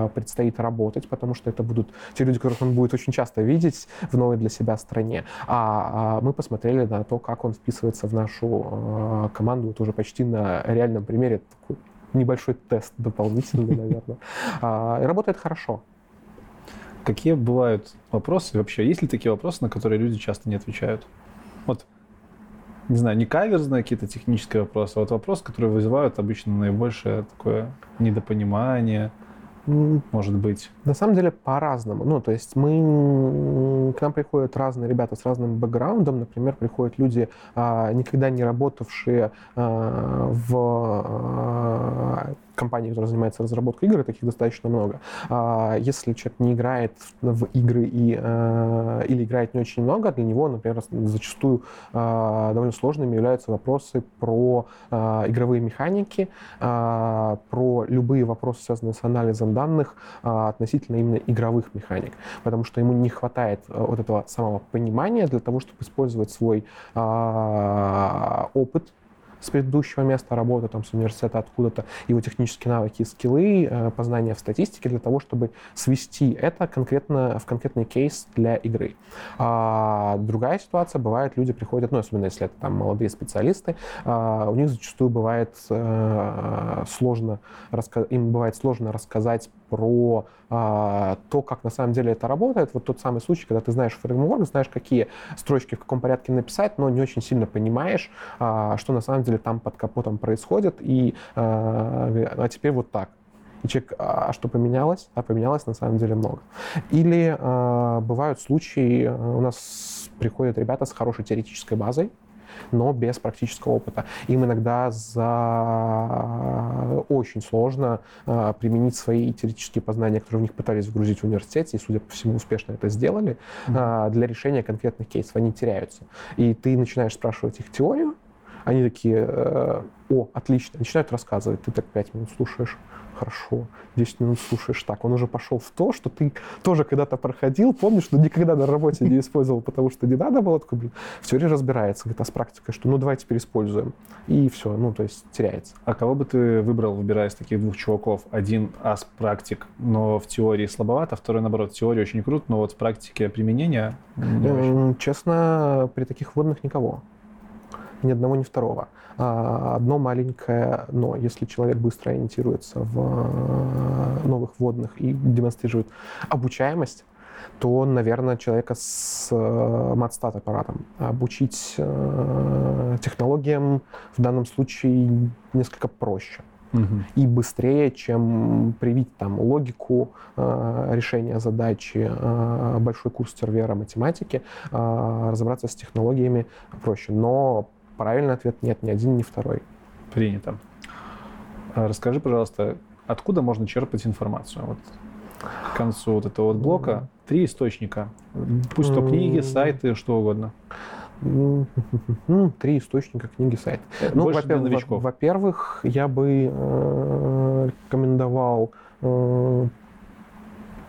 предстоит работать, потому что это будут те люди, которых он будет очень часто видеть в новой для себя стране. А, а мы посмотрели на то, как он вписывается в нашу команду, вот уже почти на реальном примере такой небольшой тест дополнительный, наверное. А, И работает хорошо. Какие бывают вопросы вообще? Есть ли такие вопросы, на которые люди часто не отвечают? Вот, не знаю, не каверзные какие-то технические вопросы, а вот вопросы, которые вызывают обычно наибольшее такое недопонимание, может быть. На самом деле по-разному. Ну, то есть мы, к нам приходят разные ребята с разным бэкграундом. Например, приходят люди, а, никогда не работавшие а, в а, компаний, которые занимаются разработкой игр, таких достаточно много. А, если человек не играет в игры и, э, или играет не очень много, для него, например, зачастую а, довольно сложными являются вопросы про а, игровые механики, про любые вопросы, связанные с анализом данных относительно именно игровых механик, потому что ему не хватает э, вот этого самого понимания для того, чтобы использовать свой опыт с предыдущего места работы, там, с университета откуда-то, его технические навыки и скиллы, э, познания в статистике для того, чтобы свести это конкретно в конкретный кейс для игры. А другая ситуация, бывает, люди приходят, ну, особенно если это там молодые специалисты, а, у них зачастую бывает э, сложно, им бывает сложно рассказать про а, то, как на самом деле это работает. Вот тот самый случай, когда ты знаешь фреймворк, знаешь, какие строчки в каком порядке написать, но не очень сильно понимаешь, а, что на самом деле там под капотом происходит, и а, а теперь вот так. И человек, а что поменялось? А поменялось на самом деле много. Или э, бывают случаи, у нас приходят ребята с хорошей теоретической базой, но без практического опыта. Им иногда за очень сложно э, применить свои теоретические познания, которые в них пытались вгрузить в университете, и, судя по всему, успешно это сделали, э, для решения конкретных кейсов. Они теряются. И ты начинаешь спрашивать их теорию, они такие, э, о, отлично, начинают рассказывать, ты так пять минут слушаешь, хорошо, 10 минут слушаешь так. Он уже пошел в то, что ты тоже когда-то проходил, помнишь, но никогда на работе не использовал, потому что не надо было. Такой, блин, в теории разбирается, говорит, а с практикой, что ну давай теперь используем. И все, ну то есть теряется. А кого бы ты выбрал, выбирая из таких двух чуваков? Один ас практик, но в теории слабовато, а второй наоборот, в теории очень крут, но вот в практике применения Честно, при таких вводных никого ни одного, ни второго. А, одно маленькое но. Если человек быстро ориентируется в э, новых вводных и демонстрирует обучаемость, то наверное, человека с э, матстат аппаратом обучить э, технологиям в данном случае несколько проще угу. и быстрее, чем привить там логику э, решения задачи, э, большой курс сервера математики, э, разобраться с технологиями проще. Но Правильный ответ нет, ни один, ни второй. Принято. А расскажи, пожалуйста, откуда можно черпать информацию? Вот к концу вот этого вот блока три источника. Пусть то книги, сайты, что угодно. Три источника книги, сайт. Ну, во-первых, во-первых, я бы э, рекомендовал э,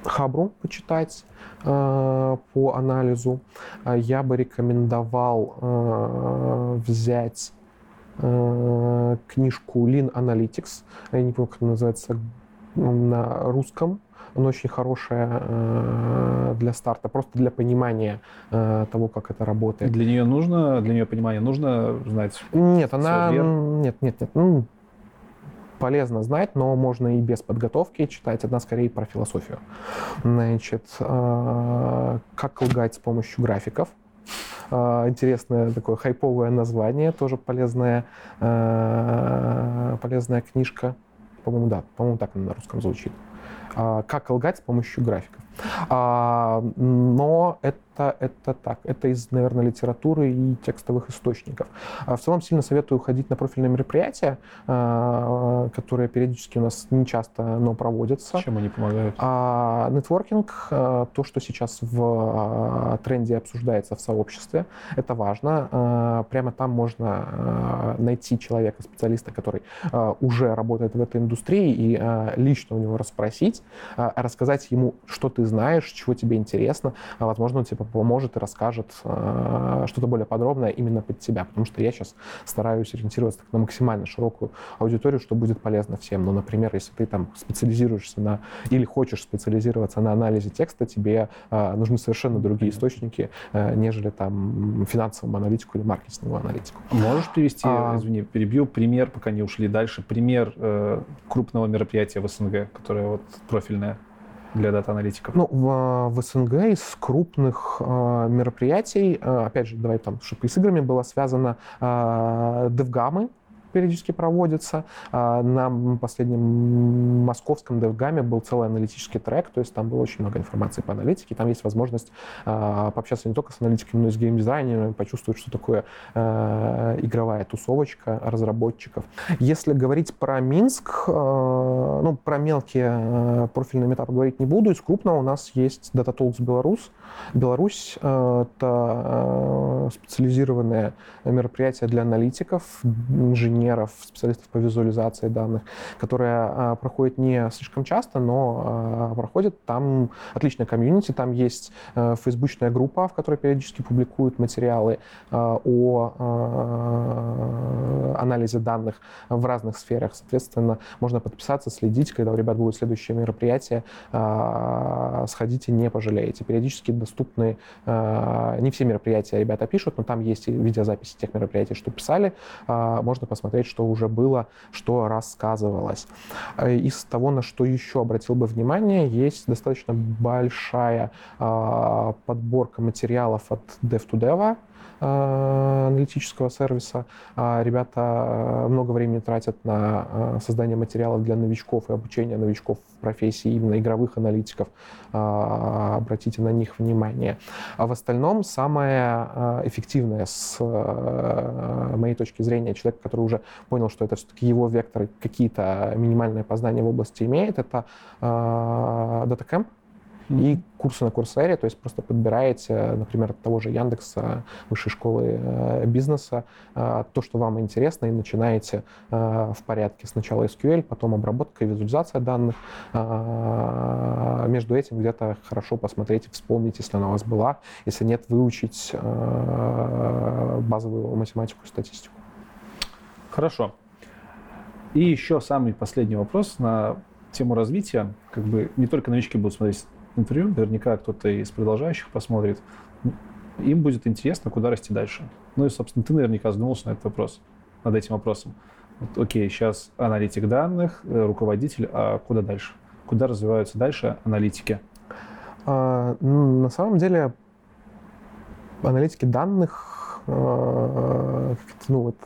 Хабру почитать э, по анализу. А я бы рекомендовал э, взять э, книжку Lean Analytics. Я не помню, как она называется на русском. Она очень хорошая э, для старта, просто для понимания э, того, как это работает. Для нее нужно, для нее понимание нужно знать? Нет, она... Нет, нет, нет. Ну, полезно знать, но можно и без подготовки читать. Одна скорее про философию. Значит, э, как лгать с помощью графиков. Э, интересное такое хайповое название, тоже полезная, э, полезная книжка. По-моему, да, по-моему, так она на русском звучит. Как лгать с помощью графиков. Но это это, это так. Это из, наверное, литературы и текстовых источников. А в целом сильно советую ходить на профильные мероприятия, а, которые периодически у нас не часто, но проводятся. Чем они помогают? А, нетворкинг, а, то, что сейчас в тренде обсуждается в сообществе, это важно. Прямо там можно найти человека, специалиста, который уже работает в этой индустрии, и лично у него расспросить, рассказать ему, что ты знаешь, чего тебе интересно. Возможно, он тебе поможет и расскажет э, что-то более подробное именно под тебя, потому что я сейчас стараюсь ориентироваться на максимально широкую аудиторию, что будет полезно всем. Ну, например, если ты там специализируешься на или хочешь специализироваться на анализе текста, тебе э, нужны совершенно другие источники, э, нежели там финансовому аналитику или маркетинговую аналитику. Можешь привести, а... извини, перебью пример, пока не ушли дальше, пример э, крупного мероприятия в СНГ, которое вот профильное? Для дата-аналитиков? Ну, в, в СНГ из крупных э, мероприятий, э, опять же, давай там, чтобы и с играми было связано, э, DevGamы, периодически проводится. А, на последнем московском DevGAM был целый аналитический трек, то есть там было очень много информации по аналитике. Там есть возможность а, пообщаться не только с аналитиками, но и с геймдизайнерами, почувствовать, что такое а, игровая тусовочка разработчиков. Если говорить про Минск, ну, про мелкие профильные метапы говорить не буду. Из крупного у нас есть Data Talks Беларусь. Беларусь — это специализированное мероприятие для аналитиков, инженеров, специалистов по визуализации данных, которое а, проходит не слишком часто, но а, проходит. Там отличная комьюнити, там есть а, фейсбучная группа, в которой периодически публикуют материалы а, о а, анализе данных в разных сферах. Соответственно, можно подписаться, следить, когда у ребят будет следующее мероприятие, сходите, не пожалеете. Периодически доступны, не все мероприятия ребята пишут, но там есть видеозаписи тех мероприятий, что писали. Можно посмотреть, что уже было, что рассказывалось. А, из того, на что еще обратил бы внимание, есть достаточно большая а, подборка материалов от Dev2Dev, Э, аналитического сервиса. А ребята э, много времени тратят на э, создание материалов для новичков и обучение новичков в профессии именно игровых аналитиков. Обратите на них внимание. А в остальном самое эффективное с моей точки зрения человек, который уже понял, что это все-таки его вектор, какие-то минимальные познания в области имеет, это DataCamp и курсы на Курсере, то есть просто подбираете, например, от того же Яндекса, высшей школы э, бизнеса, э, то, что вам интересно, и начинаете э, в порядке. Сначала SQL, потом обработка и визуализация данных. Между этим где-то хорошо посмотреть вспомнить, если она у вас была. Если нет, выучить базовую математику и статистику. Хорошо. И еще самый последний вопрос на тему развития. Как бы не только новички будут смотреть интервью, наверняка кто-то из продолжающих посмотрит, им будет интересно, куда расти дальше. Ну и, собственно, ты наверняка задумался на этот вопрос, над этим вопросом. Вот, окей, сейчас аналитик данных, э, руководитель, а куда дальше? Куда развиваются дальше аналитики? А, ну, на самом деле, аналитики данных, а, ну вот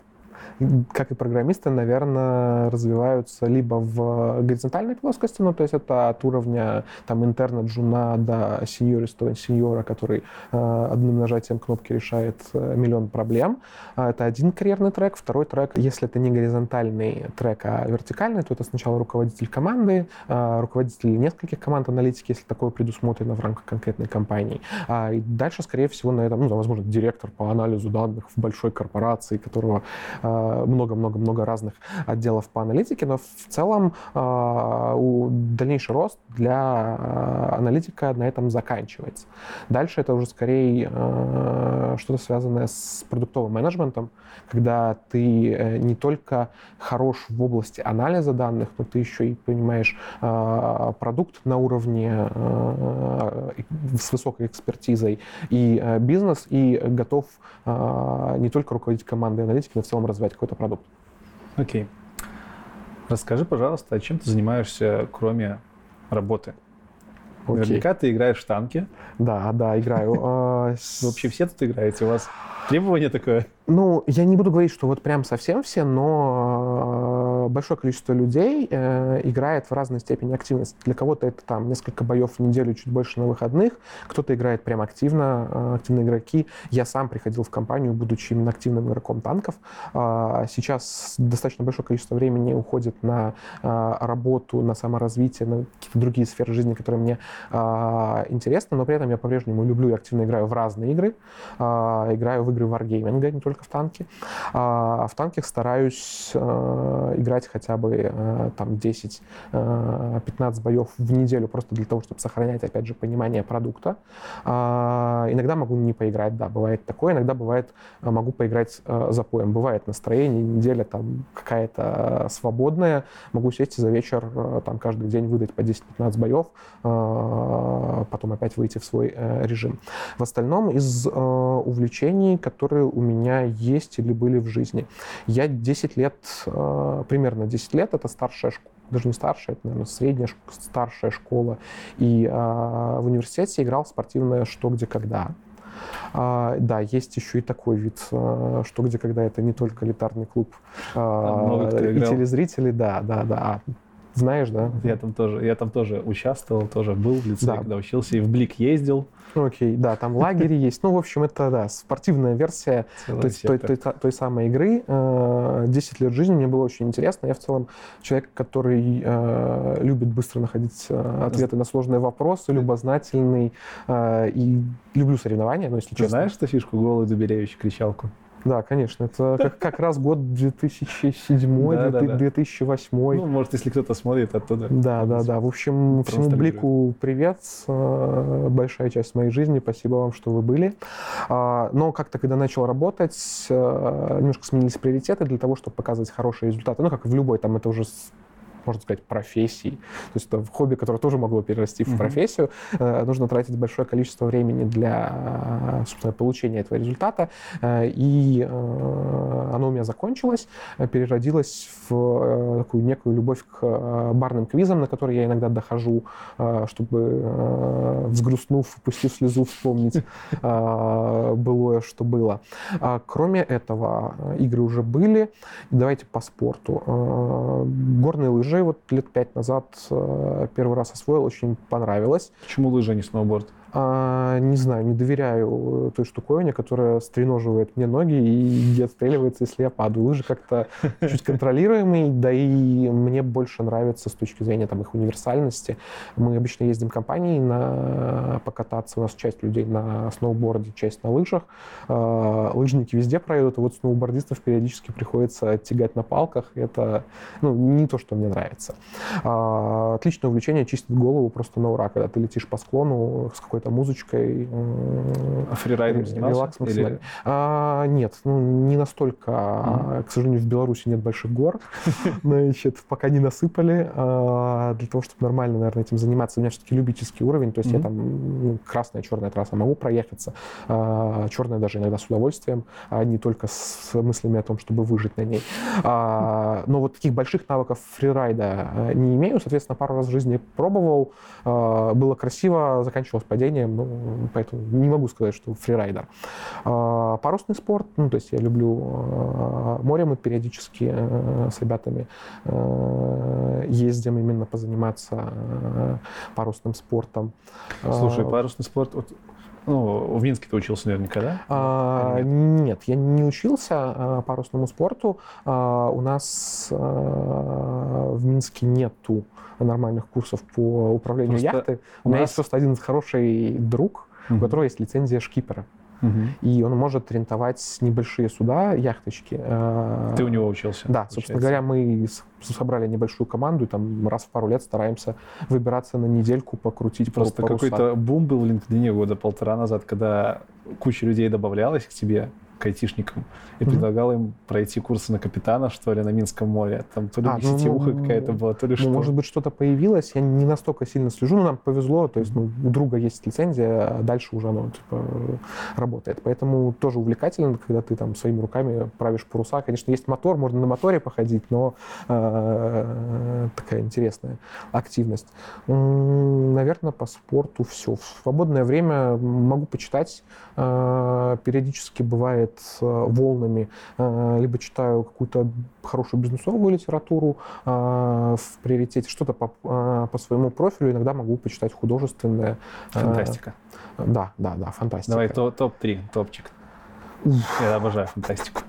как и программисты, наверное, развиваются либо в горизонтальной плоскости, ну, то есть это от уровня там интерна джуна до сеньориста, сеньора, который э, одним нажатием кнопки решает э, миллион проблем. А это один карьерный трек. Второй трек, если это не горизонтальный трек, а вертикальный, то это сначала руководитель команды, э, руководитель нескольких команд аналитики, если такое предусмотрено в рамках конкретной компании. А, и дальше, скорее всего, на этом, ну, возможно, директор по анализу данных в большой корпорации, которого э, много-много-много разных отделов по аналитике, но в целом а, дальнейший рост для а, аналитика на этом заканчивается. Дальше это уже скорее а, что-то связанное с продуктовым менеджментом, когда ты э, не только хорош в области анализа данных, но ты еще и понимаешь продукт на уровне с высокой экспертизой и бизнес, и готов не только руководить командой аналитики, но в целом развивать какой-то продукт. Окей. Расскажи, пожалуйста, а чем ты занимаешься, кроме работы? Окей. Наверняка ты играешь в танки. Да, да, играю. А, Вообще все тут играете? У вас требование такое? Ну, я не буду говорить, что вот прям совсем все, но э, большое количество людей э, играет в разной степени активности. Для кого-то это там несколько боев в неделю, чуть больше на выходных, кто-то играет прям активно, э, активные игроки. Я сам приходил в компанию, будучи именно активным игроком танков. Сейчас достаточно большое количество времени уходит на работу, на саморазвитие, на какие-то другие сферы жизни, которые мне интересны, но при этом я по-прежнему люблю и активно играю в разные игры. Играю в игры варгейминга, не только только в танке. А в танке стараюсь э, играть хотя бы э, там 10-15 э, боев в неделю просто для того, чтобы сохранять, опять же, понимание продукта. А, иногда могу не поиграть, да, бывает такое. Иногда бывает, могу поиграть за поем. Бывает настроение, неделя там какая-то свободная. Могу сесть и за вечер там каждый день выдать по 10-15 боев, потом опять выйти в свой режим. В остальном из увлечений, которые у меня есть или были в жизни. Я 10 лет, э, примерно 10 лет, это старшая школа, даже не старшая, это, наверное, средняя, старшая школа. И э, в университете играл спортивное «Что, где, когда». А, да, есть еще и такой вид, а, что где, когда это не только элитарный клуб а, и телезрители, да, да, да. Знаешь, да? Я там тоже, я там тоже участвовал, тоже был в лице, да. когда учился, и в Блик ездил. Окей, да, там лагерь есть. Ну, в общем, это, да, спортивная версия той, той, той, той самой игры. 10 э, лет жизни мне было очень интересно. Я в целом человек, который э, любит быстро находить э, ответы на сложные вопросы, любознательный и люблю соревнования, ну, если Ты честно. знаешь эту фишку голый Дуберевич кричалку? Да, конечно. Это как, как раз год 2007, да, 2008. Ну, может, если кто-то смотрит оттуда. Да, да, да. В общем, всему Блику привет. Э, большая часть моей жизни. Спасибо вам, что вы были. А, но как-то, когда начал работать, э, немножко сменились приоритеты для того, чтобы показывать хорошие результаты. Ну, как в любой, там это уже можно сказать, профессий. То есть это хобби, которое тоже могло перерасти в профессию. Mm-hmm. Нужно тратить большое количество времени для, собственно, получения этого результата. Э, и э, оно у меня закончилось, переродилось в такую некую любовь к барным квизам, на которые я иногда дохожу, чтобы, взгрустнув, пустив слезу, вспомнить былое, что было. А кроме этого, игры уже были. Давайте по спорту. Горные лыжи лыжи вот лет пять назад э, первый раз освоил, очень понравилось. Почему лыжи, а не сноуборд? А, не знаю, не доверяю той штуковине, которая стреноживает мне ноги и отстреливается, если я падаю. Лыжи как-то чуть контролируемый, да и мне больше нравится с точки зрения там, их универсальности. Мы обычно ездим компанией на покататься, у нас часть людей на сноуборде, часть на лыжах. А, лыжники везде проедут, а вот сноубордистов периодически приходится тягать на палках. Это ну, не то, что мне нравится. А, отличное увлечение, чистит голову просто на ура, когда ты летишь по склону с какой-то какой-то музычкой. А фрирайдом занимался? Или... А, нет, ну, не настолько. Mm-hmm. К сожалению, в Беларуси нет больших гор. Значит, пока не насыпали. А, для того, чтобы нормально, наверное, этим заниматься, у меня все-таки любительский уровень. То есть mm-hmm. я там ну, красная, черная трасса могу проехаться. А, черная даже иногда с удовольствием, а не только с мыслями о том, чтобы выжить на ней. А, но вот таких больших навыков фрирайда э, не имею. Соответственно, пару раз в жизни пробовал. А, было красиво, заканчивалось падение движением, ну, поэтому не могу сказать, что фрирайдер. А, парусный спорт, ну, то есть я люблю а, море, мы периодически а, с ребятами а, ездим именно позаниматься а, парусным спортом. Слушай, парусный спорт, вот ну, в Минске ты учился наверняка, да? А, нет? я не учился а, парусному спорту. А, у нас а, в Минске нету нормальных курсов по управлению просто яхты. У, у нас... есть просто один хороший друг, угу. у которого есть лицензия шкипера. Угу. И он может рентовать небольшие суда, яхточки. Э, Ты у него учился? Да, получается. собственно говоря, мы собрали небольшую команду, и там раз в пару лет стараемся выбираться на недельку, покрутить Просто какой-то бум был в LinkedIn года полтора назад, когда куча людей добавлялась к тебе, к айтишникам и mm-hmm. предлагал им пройти курсы на капитана, что ли, на Минском море. Там то ли а, ну, сетевуха ну, какая-то была, то ли ну, что. Может быть, что-то появилось. Я не настолько сильно слежу, но нам повезло. То есть ну, у друга есть лицензия, а дальше уже оно типа, работает. Поэтому тоже увлекательно, когда ты там своими руками правишь паруса. Конечно, есть мотор, можно на моторе походить, но э, такая интересная активность. Наверное, по спорту все. В свободное время могу почитать. Э, периодически бывает бывает волнами. Э, либо читаю какую-то хорошую бизнесовую литературу э, в приоритете, что-то по, э, по своему профилю. Иногда могу почитать художественное. Фантастика. Да, да, да, фантастика. Давай топ-3, топчик. Я обожаю фантастику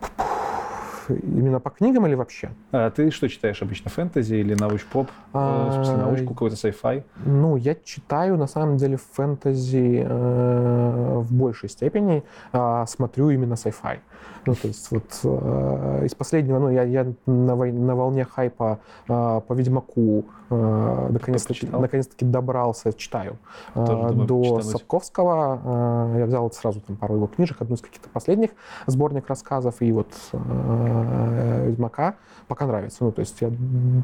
именно по книгам или вообще? А ты что читаешь обычно, фэнтези или науч-поп? А, в смысле, научку, какой-то sci-fi? Ну, я читаю, на самом деле, фэнтези э, в большей степени, э, смотрю именно sci-fi. Ну, то есть вот э, из последнего, ну, я, я на, на волне хайпа э, по Ведьмаку наконец-таки, наконец-таки добрался, читаю, э, думаю, до Сапковского. Э, я взял сразу там пару его книжек, одну из каких-то последних сборник рассказов, и вот э, Ведьмака пока нравится. Ну, то есть я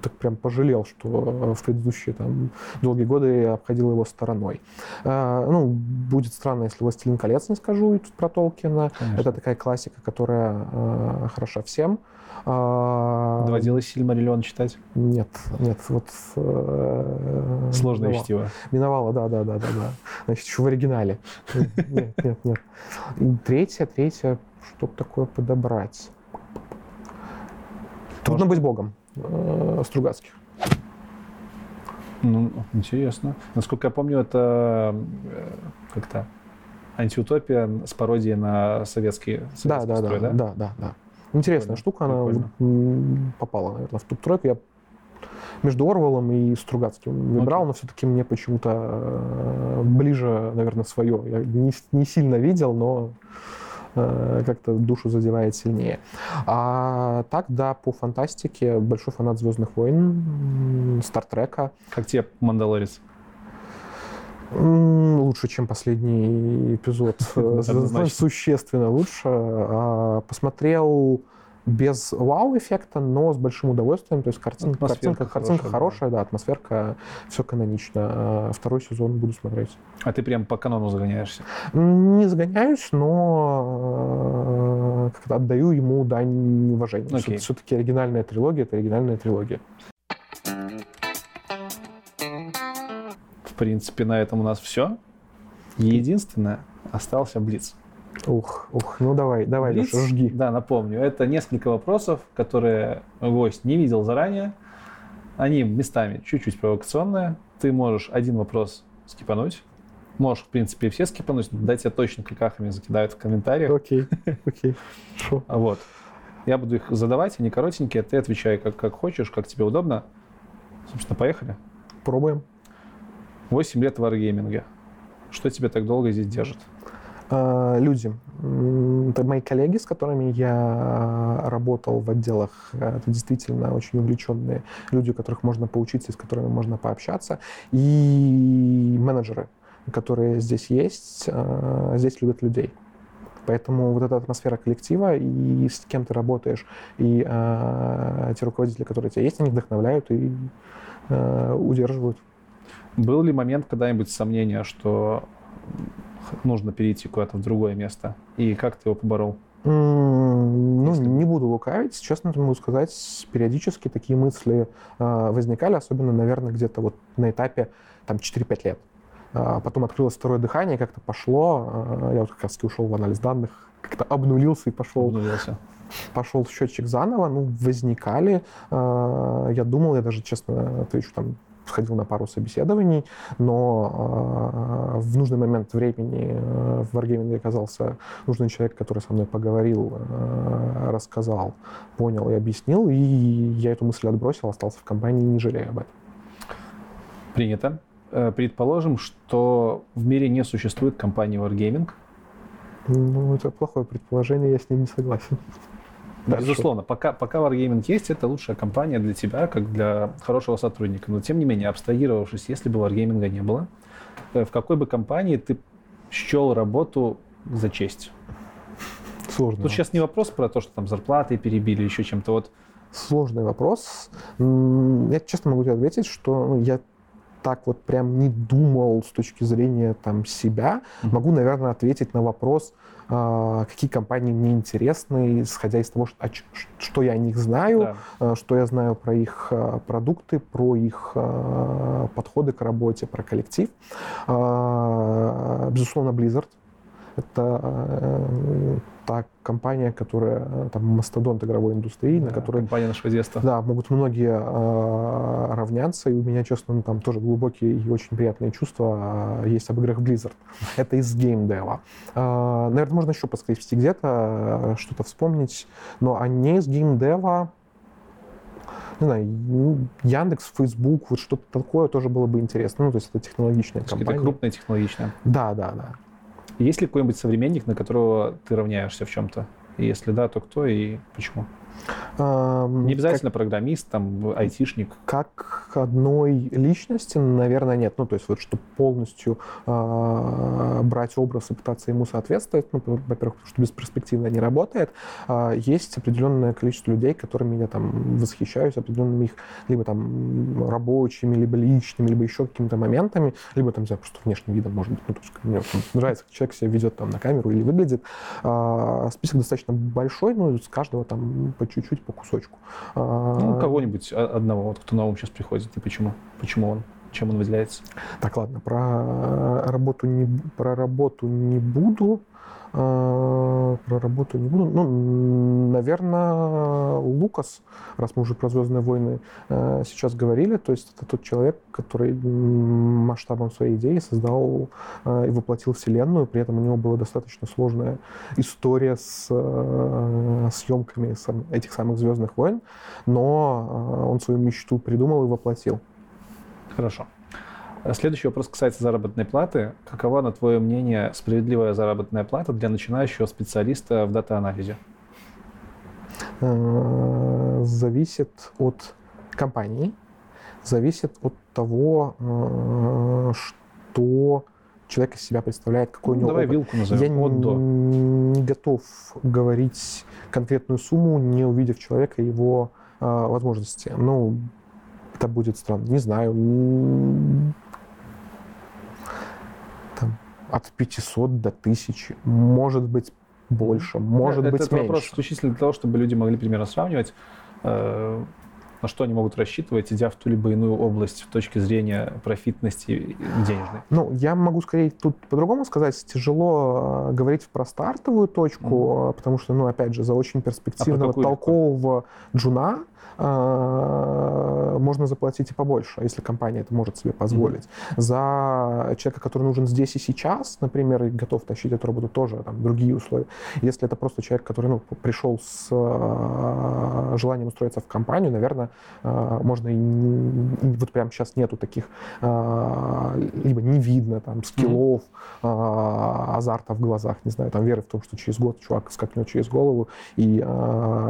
так прям пожалел, что в предыдущие там долгие годы я обходил его стороной. Ну, будет странно, если «Властелин колец» не скажу тут про Толкина. Конечно. Это такая классика, которая хороша всем. А, Доводилось Сильмариллион читать? Нет, нет, вот... Э, Сложное миновало. чтиво. Миновало, да, да, да, да, да. Значит, еще в оригинале. Нет, нет, нет. третье, третье, что такое подобрать? Трудно быть богом. Э, Стругацких. Ну, интересно. Насколько я помню, это э, как-то антиутопия с пародией на советские, советский да, да, строй, да, да? Да, да, да. Интересная штука, Прикольно. она попала, наверное, в топ-тройку. Я между Орвелом и Стругацким выбрал, okay. но все-таки мне почему-то э, ближе, наверное, свое. Я не, не сильно видел, но э, как-то душу задевает сильнее. А так, да, по фантастике большой фанат Звездных войн, Стартрека. Как тебе Мандалорец? Лучше, чем последний эпизод. Существенно лучше. А, посмотрел без вау-эффекта, но с большим удовольствием. То есть картинка, картинка, картинка хорошая, да, атмосферка, все канонично. А второй сезон буду смотреть. А ты прям по канону загоняешься? Не загоняюсь, но как-то отдаю ему дань уважения. Okay. Все-таки оригинальная трилогия — это оригинальная трилогия. Принципе, на этом у нас все. Единственное, остался Блиц. Ух, ух, ну давай, давай, Блиц, Леша, жги. Да, напомню, это несколько вопросов, которые гость не видел заранее. Они местами чуть-чуть провокационные. Ты можешь один вопрос скипануть. Можешь, в принципе, все скипануть, дать тебе точно кликахами закидают в комментариях. Окей, окей, хорошо. Вот. Я буду их задавать, они коротенькие, ты отвечай как, как хочешь, как тебе удобно. Собственно, поехали. Пробуем. 8 лет в wargaming. Что тебя так долго здесь держит? А, люди. Это мои коллеги, с которыми я работал в отделах. Это действительно очень увлеченные люди, у которых можно поучиться с которыми можно пообщаться. И менеджеры, которые здесь есть, а, здесь любят людей. Поэтому вот эта атмосфера коллектива и с кем ты работаешь, и э, те руководители, которые у тебя есть, они вдохновляют и э, удерживают. Был ли момент когда-нибудь сомнения, что нужно перейти куда-то в другое место? И как ты его поборол? Ну, Если... не буду лукавить. Честно могу сказать, периодически такие мысли э, возникали, особенно, наверное, где-то вот на этапе там 4-5 лет. А потом открылось второе дыхание, как-то пошло. А, я вот как раз ушел в анализ данных, как-то обнулился и пошел. Обнулился. Пошел счетчик заново, ну, возникали. Я думал, я даже, честно отвечу, там сходил на пару собеседований, но э, в нужный момент времени э, в Wargaming оказался нужный человек, который со мной поговорил, э, рассказал, понял и объяснил, и я эту мысль отбросил, остался в компании не жалею об этом. Принято. Э, предположим, что в мире не существует компании Wargaming. Ну, это плохое предположение, я с ним не согласен. Да, безусловно, пока, пока Wargaming есть, это лучшая компания для тебя, как для хорошего сотрудника. Но тем не менее, абстрагировавшись, если бы Wargaming не было, э, в какой бы компании ты счел работу за честь? Сложно. Тут сейчас не вопрос про то, что там зарплаты перебили, еще чем-то. Вот сложный вопрос. Я честно могу тебе ответить, что ну, я так вот прям не думал с точки зрения там себя. Mm-hmm. Могу, наверное, ответить на вопрос, э, какие компании мне интересны, исходя из того, что, что я о них знаю, да. э, что я знаю про их э, продукты, про их подходы к работе, про коллектив. Безусловно, Blizzard. Это э, та компания, которая э, там мастодонт игровой индустрии, да, на которой... Компания нашего детства. Да, могут многие э, равняться, и у меня, честно, ну, там тоже глубокие и очень приятные чувства э, есть об играх Blizzard. Это из геймдева. Э, наверное, можно еще поскрести где-то, э, что-то вспомнить, но они из геймдева не знаю, Яндекс, Фейсбук, вот что-то такое тоже было бы интересно. Ну, то есть это технологичная компания. Это крупная технологичная. Да, да, да. Есть ли какой-нибудь современник, на которого ты равняешься в чем-то? Если да, то кто и почему? Не обязательно как, программист, там, айтишник. Как одной личности, наверное, нет. Ну, то есть вот, чтобы полностью э, брать образ и пытаться ему соответствовать, ну, во-первых, потому что бесперспективно не работает, э, есть определенное количество людей, которыми я там восхищаюсь, определенными их либо там рабочими, либо личными, либо еще какими-то моментами, либо там, не знаю, просто внешним видом, может быть. Ну, то есть мне нравится, как человек себя ведет там на камеру или выглядит. Э, список достаточно большой, но с каждого там по чуть-чуть, по кусочку. Ну, а, кого-нибудь одного, вот кто на ум сейчас приходит, и почему? Почему он? Чем он выделяется? Так, ладно, про работу не, про работу не буду. А, про работу не буду. Ну, наверное, Лукас, раз мы уже про «Звездные войны» э, сейчас говорили, то есть это тот человек, который масштабом своей идеи создал э, и воплотил вселенную, при этом у него была достаточно сложная история с э, съемками этих самых «Звездных войн», но он свою мечту придумал и воплотил. Хорошо. Следующий вопрос касается заработной платы. Какова, на твое мнение, справедливая заработная плата для начинающего специалиста в дата-анализе? Э, зависит от компании, зависит от того, э, что человек из себя представляет, какой ну, у него Давай опыт. вилку назовем. Я от до. не готов говорить конкретную сумму, не увидев человека и его э, возможности. Ну, это будет странно. Не знаю от 500 до 1000, может быть больше, может это, быть это меньше. вопрос исключительно для того, чтобы люди могли примерно сравнивать, э, на что они могут рассчитывать, идя в ту либо иную область с точки зрения профитности денежной. Ну, я могу скорее тут по-другому сказать. Тяжело э, говорить про стартовую точку, mm-hmm. потому что, ну, опять же, за очень перспективного, а толкового джуна а, можно заплатить и побольше, если компания это может себе позволить. Mm-hmm. За человека, который нужен здесь и сейчас, например, и готов тащить эту работу, тоже там другие условия. Если это просто человек, который ну, пришел с э, желанием устроиться в компанию, наверное, э, можно и, вот прямо сейчас нету таких, либо не видно там скиллов, mm-hmm. азарта в глазах, не знаю, там веры в том, что через год чувак скакнет через голову и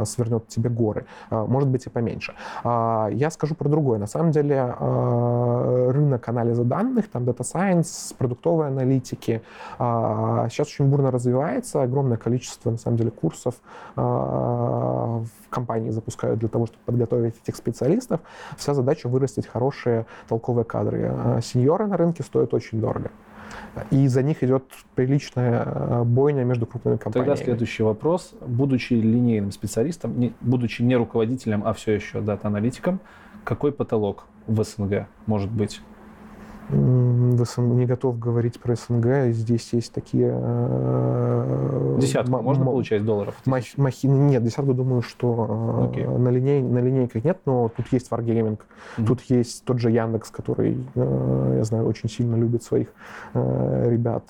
свернет тебе горы. Может быть, и поменьше. А, я скажу про другое. На самом деле а, рынок анализа данных, там Data Science, продуктовой аналитики а, сейчас очень бурно развивается. Огромное количество, на самом деле, курсов в компании запускают для того, чтобы подготовить этих специалистов. Вся задача вырастить хорошие толковые кадры. Сеньоры на рынке стоят очень дорого. И за них идет приличная э, бойня между крупными компаниями. Тогда следующий вопрос. Будучи линейным специалистом, не, будучи не руководителем, а все еще дата-аналитиком, какой потолок в СНГ может быть? В СНГ, не готов говорить про СНГ. Здесь есть такие... Э, десятку можно получать долларов? Махины нет, десятку думаю, что okay. Э, на, линей, на линейках нет, но тут есть Wargaming, mm-hmm. тут есть тот же Яндекс, который, э, я знаю, очень сильно любит своих ребят.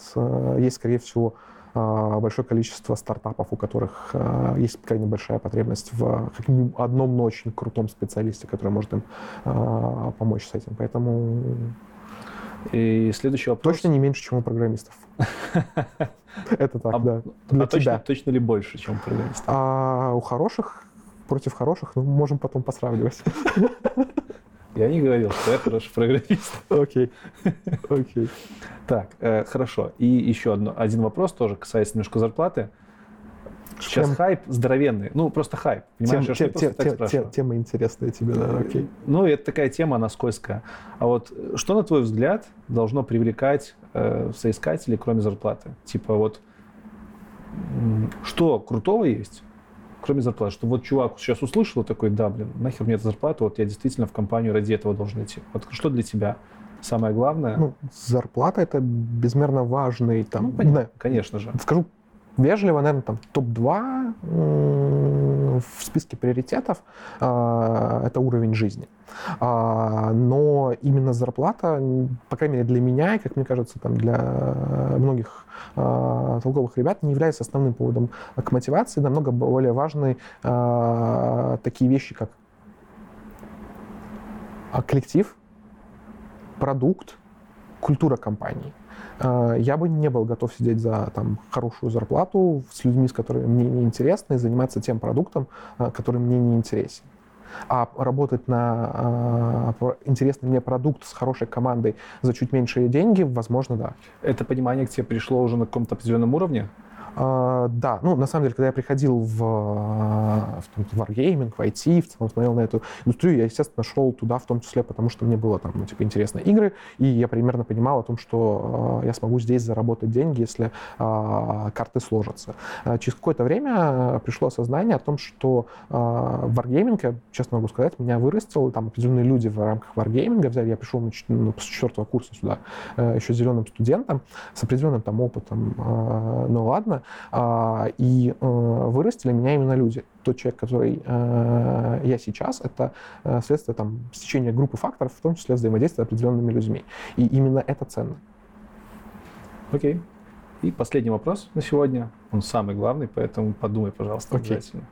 Есть, скорее всего, большое количество стартапов, у которых есть крайне большая потребность в одном, но очень крутом специалисте, который может им помочь с этим. Поэтому и следующий вопрос. Точно не меньше, чем у программистов. Это так, да. А точно, точно ли больше, чем у программистов? А у хороших против хороших, ну, можем потом посравнивать. Я не говорил, что я хороший программист. Окей, окей. Так, э, хорошо. И еще один вопрос тоже касается немножко зарплаты. Сейчас Тем... хайп здоровенный. Ну, просто хайп. Понимаешь, тем, я тем, тем, так тем, Тема интересная тебе, да, окей. Ну, это такая тема, она скользкая. А вот что, на твой взгляд, должно привлекать э, соискателей, кроме зарплаты? Типа вот, что крутого есть, кроме зарплаты? Что вот чувак сейчас услышал такой, да, блин, нахер мне эта зарплата, вот я действительно в компанию ради этого должен идти. Вот что для тебя? самое главное? Ну, зарплата это безмерно важный там. Ну, понятно, конечно же. Скажу вежливо, наверное, там топ-2 в списке приоритетов а, это уровень жизни. А, но именно зарплата, по крайней мере для меня, и, как мне кажется, там, для многих а, толковых ребят, не является основным поводом к мотивации. Намного более важны такие вещи, как коллектив, продукт, культура компании. Э, я бы не был готов сидеть за там, хорошую зарплату с людьми, с которыми мне не интересно, и заниматься тем продуктом, э, который мне не интересен. А работать на э, интересный мне продукт с хорошей командой за чуть меньшие деньги, возможно, да. Это понимание к тебе пришло уже на каком-то определенном уровне? Uh, да, ну, на самом деле, когда я приходил в, в, в Wargaming, в IT, в целом смотрел на эту индустрию, я, естественно, шел туда в том числе, потому что мне было там, ну, типа, интересны игры, и я примерно понимал о том, что uh, я смогу здесь заработать деньги, если карты сложатся. Через какое-то время пришло осознание о том, что Wargaming, я честно могу сказать, меня вырастил, там определенные люди в рамках Wargaming взяли, я пришел ну, с четвертого курса сюда еще зеленым студентом, с определенным там опытом, ну ладно, а, и э, вырастили меня именно люди. Тот человек, который э, я сейчас, это э, следствие там, стечения группы факторов, в том числе взаимодействия с определенными людьми. И именно это ценно. Окей. И последний вопрос на сегодня. Он самый главный, поэтому подумай, пожалуйста, okay. обязательно.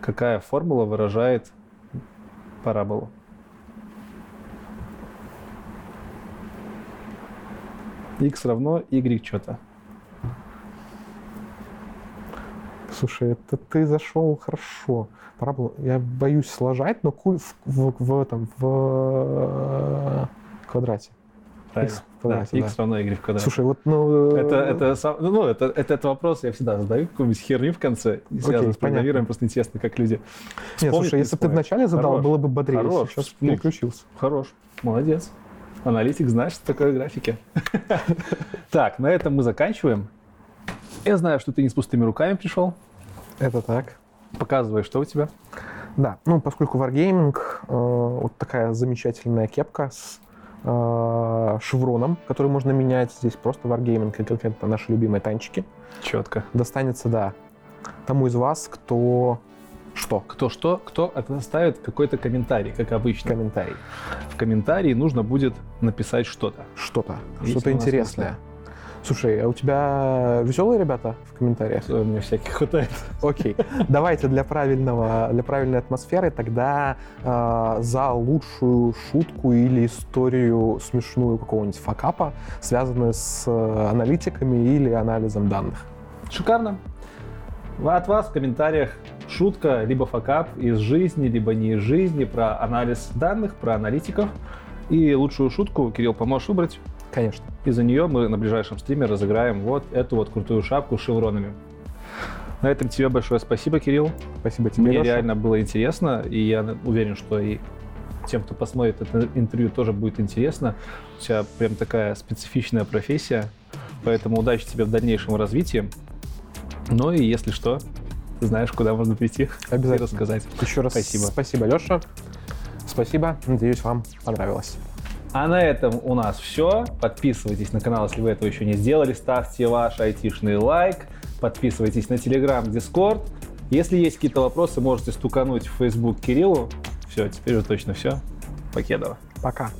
Какая формула выражает параболу? x равно y что-то. Слушай, это ты зашел хорошо. Пора было, я боюсь сложать, но в, в, в этом, в э, квадрате. Правильно. X, в квадрате, да, да. x равно y в квадрате. Слушай, вот, ну... Это, это, ну, это, это, этот вопрос я всегда задаю, какую-нибудь херню в конце, не с программированием, просто интересно, как люди Нет, слушай, если бы ты вначале задал, Хорош. было бы бодрее. Хорош. Сейчас ну, переключился. Хорош. Молодец. Аналитик знаешь, что такое графики. Так, на этом мы заканчиваем. Я знаю, что ты не с пустыми руками пришел. Это так. Показывай, что у тебя. Да, ну, поскольку Wargaming, э, вот такая замечательная кепка с э, шевроном, который можно менять. Здесь просто Wargaming конкретно наши любимые танчики. Четко. Достанется, да, тому из вас, кто что? Кто что? Кто оставит какой-то комментарий, как обычно. Комментарий. В комментарии нужно будет написать что-то. Что-то. Что-то интересное. Слушай, а у тебя веселые ребята в комментариях? У меня всяких хватает. Окей. Давайте для правильного, для правильной атмосферы тогда э, за лучшую шутку или историю смешную какого-нибудь факапа, связанную с э, аналитиками или анализом данных. Шикарно. От вас в комментариях шутка, либо факап из жизни, либо не из жизни, про анализ данных, про аналитиков. И лучшую шутку, Кирилл, поможешь выбрать? Конечно. И за нее мы на ближайшем стриме разыграем вот эту вот крутую шапку с шевронами. На этом тебе большое спасибо, Кирилл. Спасибо тебе, Мне Леша. реально было интересно, и я уверен, что и тем, кто посмотрит это интервью, тоже будет интересно. У тебя прям такая специфичная профессия, поэтому удачи тебе в дальнейшем развитии. Ну и если что, ты знаешь, куда можно прийти Обязательно. и рассказать. Еще раз спасибо. Спасибо, Леша. Спасибо. Надеюсь, вам понравилось. А на этом у нас все. Подписывайтесь на канал, если вы этого еще не сделали. Ставьте ваш айтишный лайк. Подписывайтесь на Telegram, Discord. Если есть какие-то вопросы, можете стукануть в Facebook Кириллу. Все, теперь уже точно все. Покедова. Пока.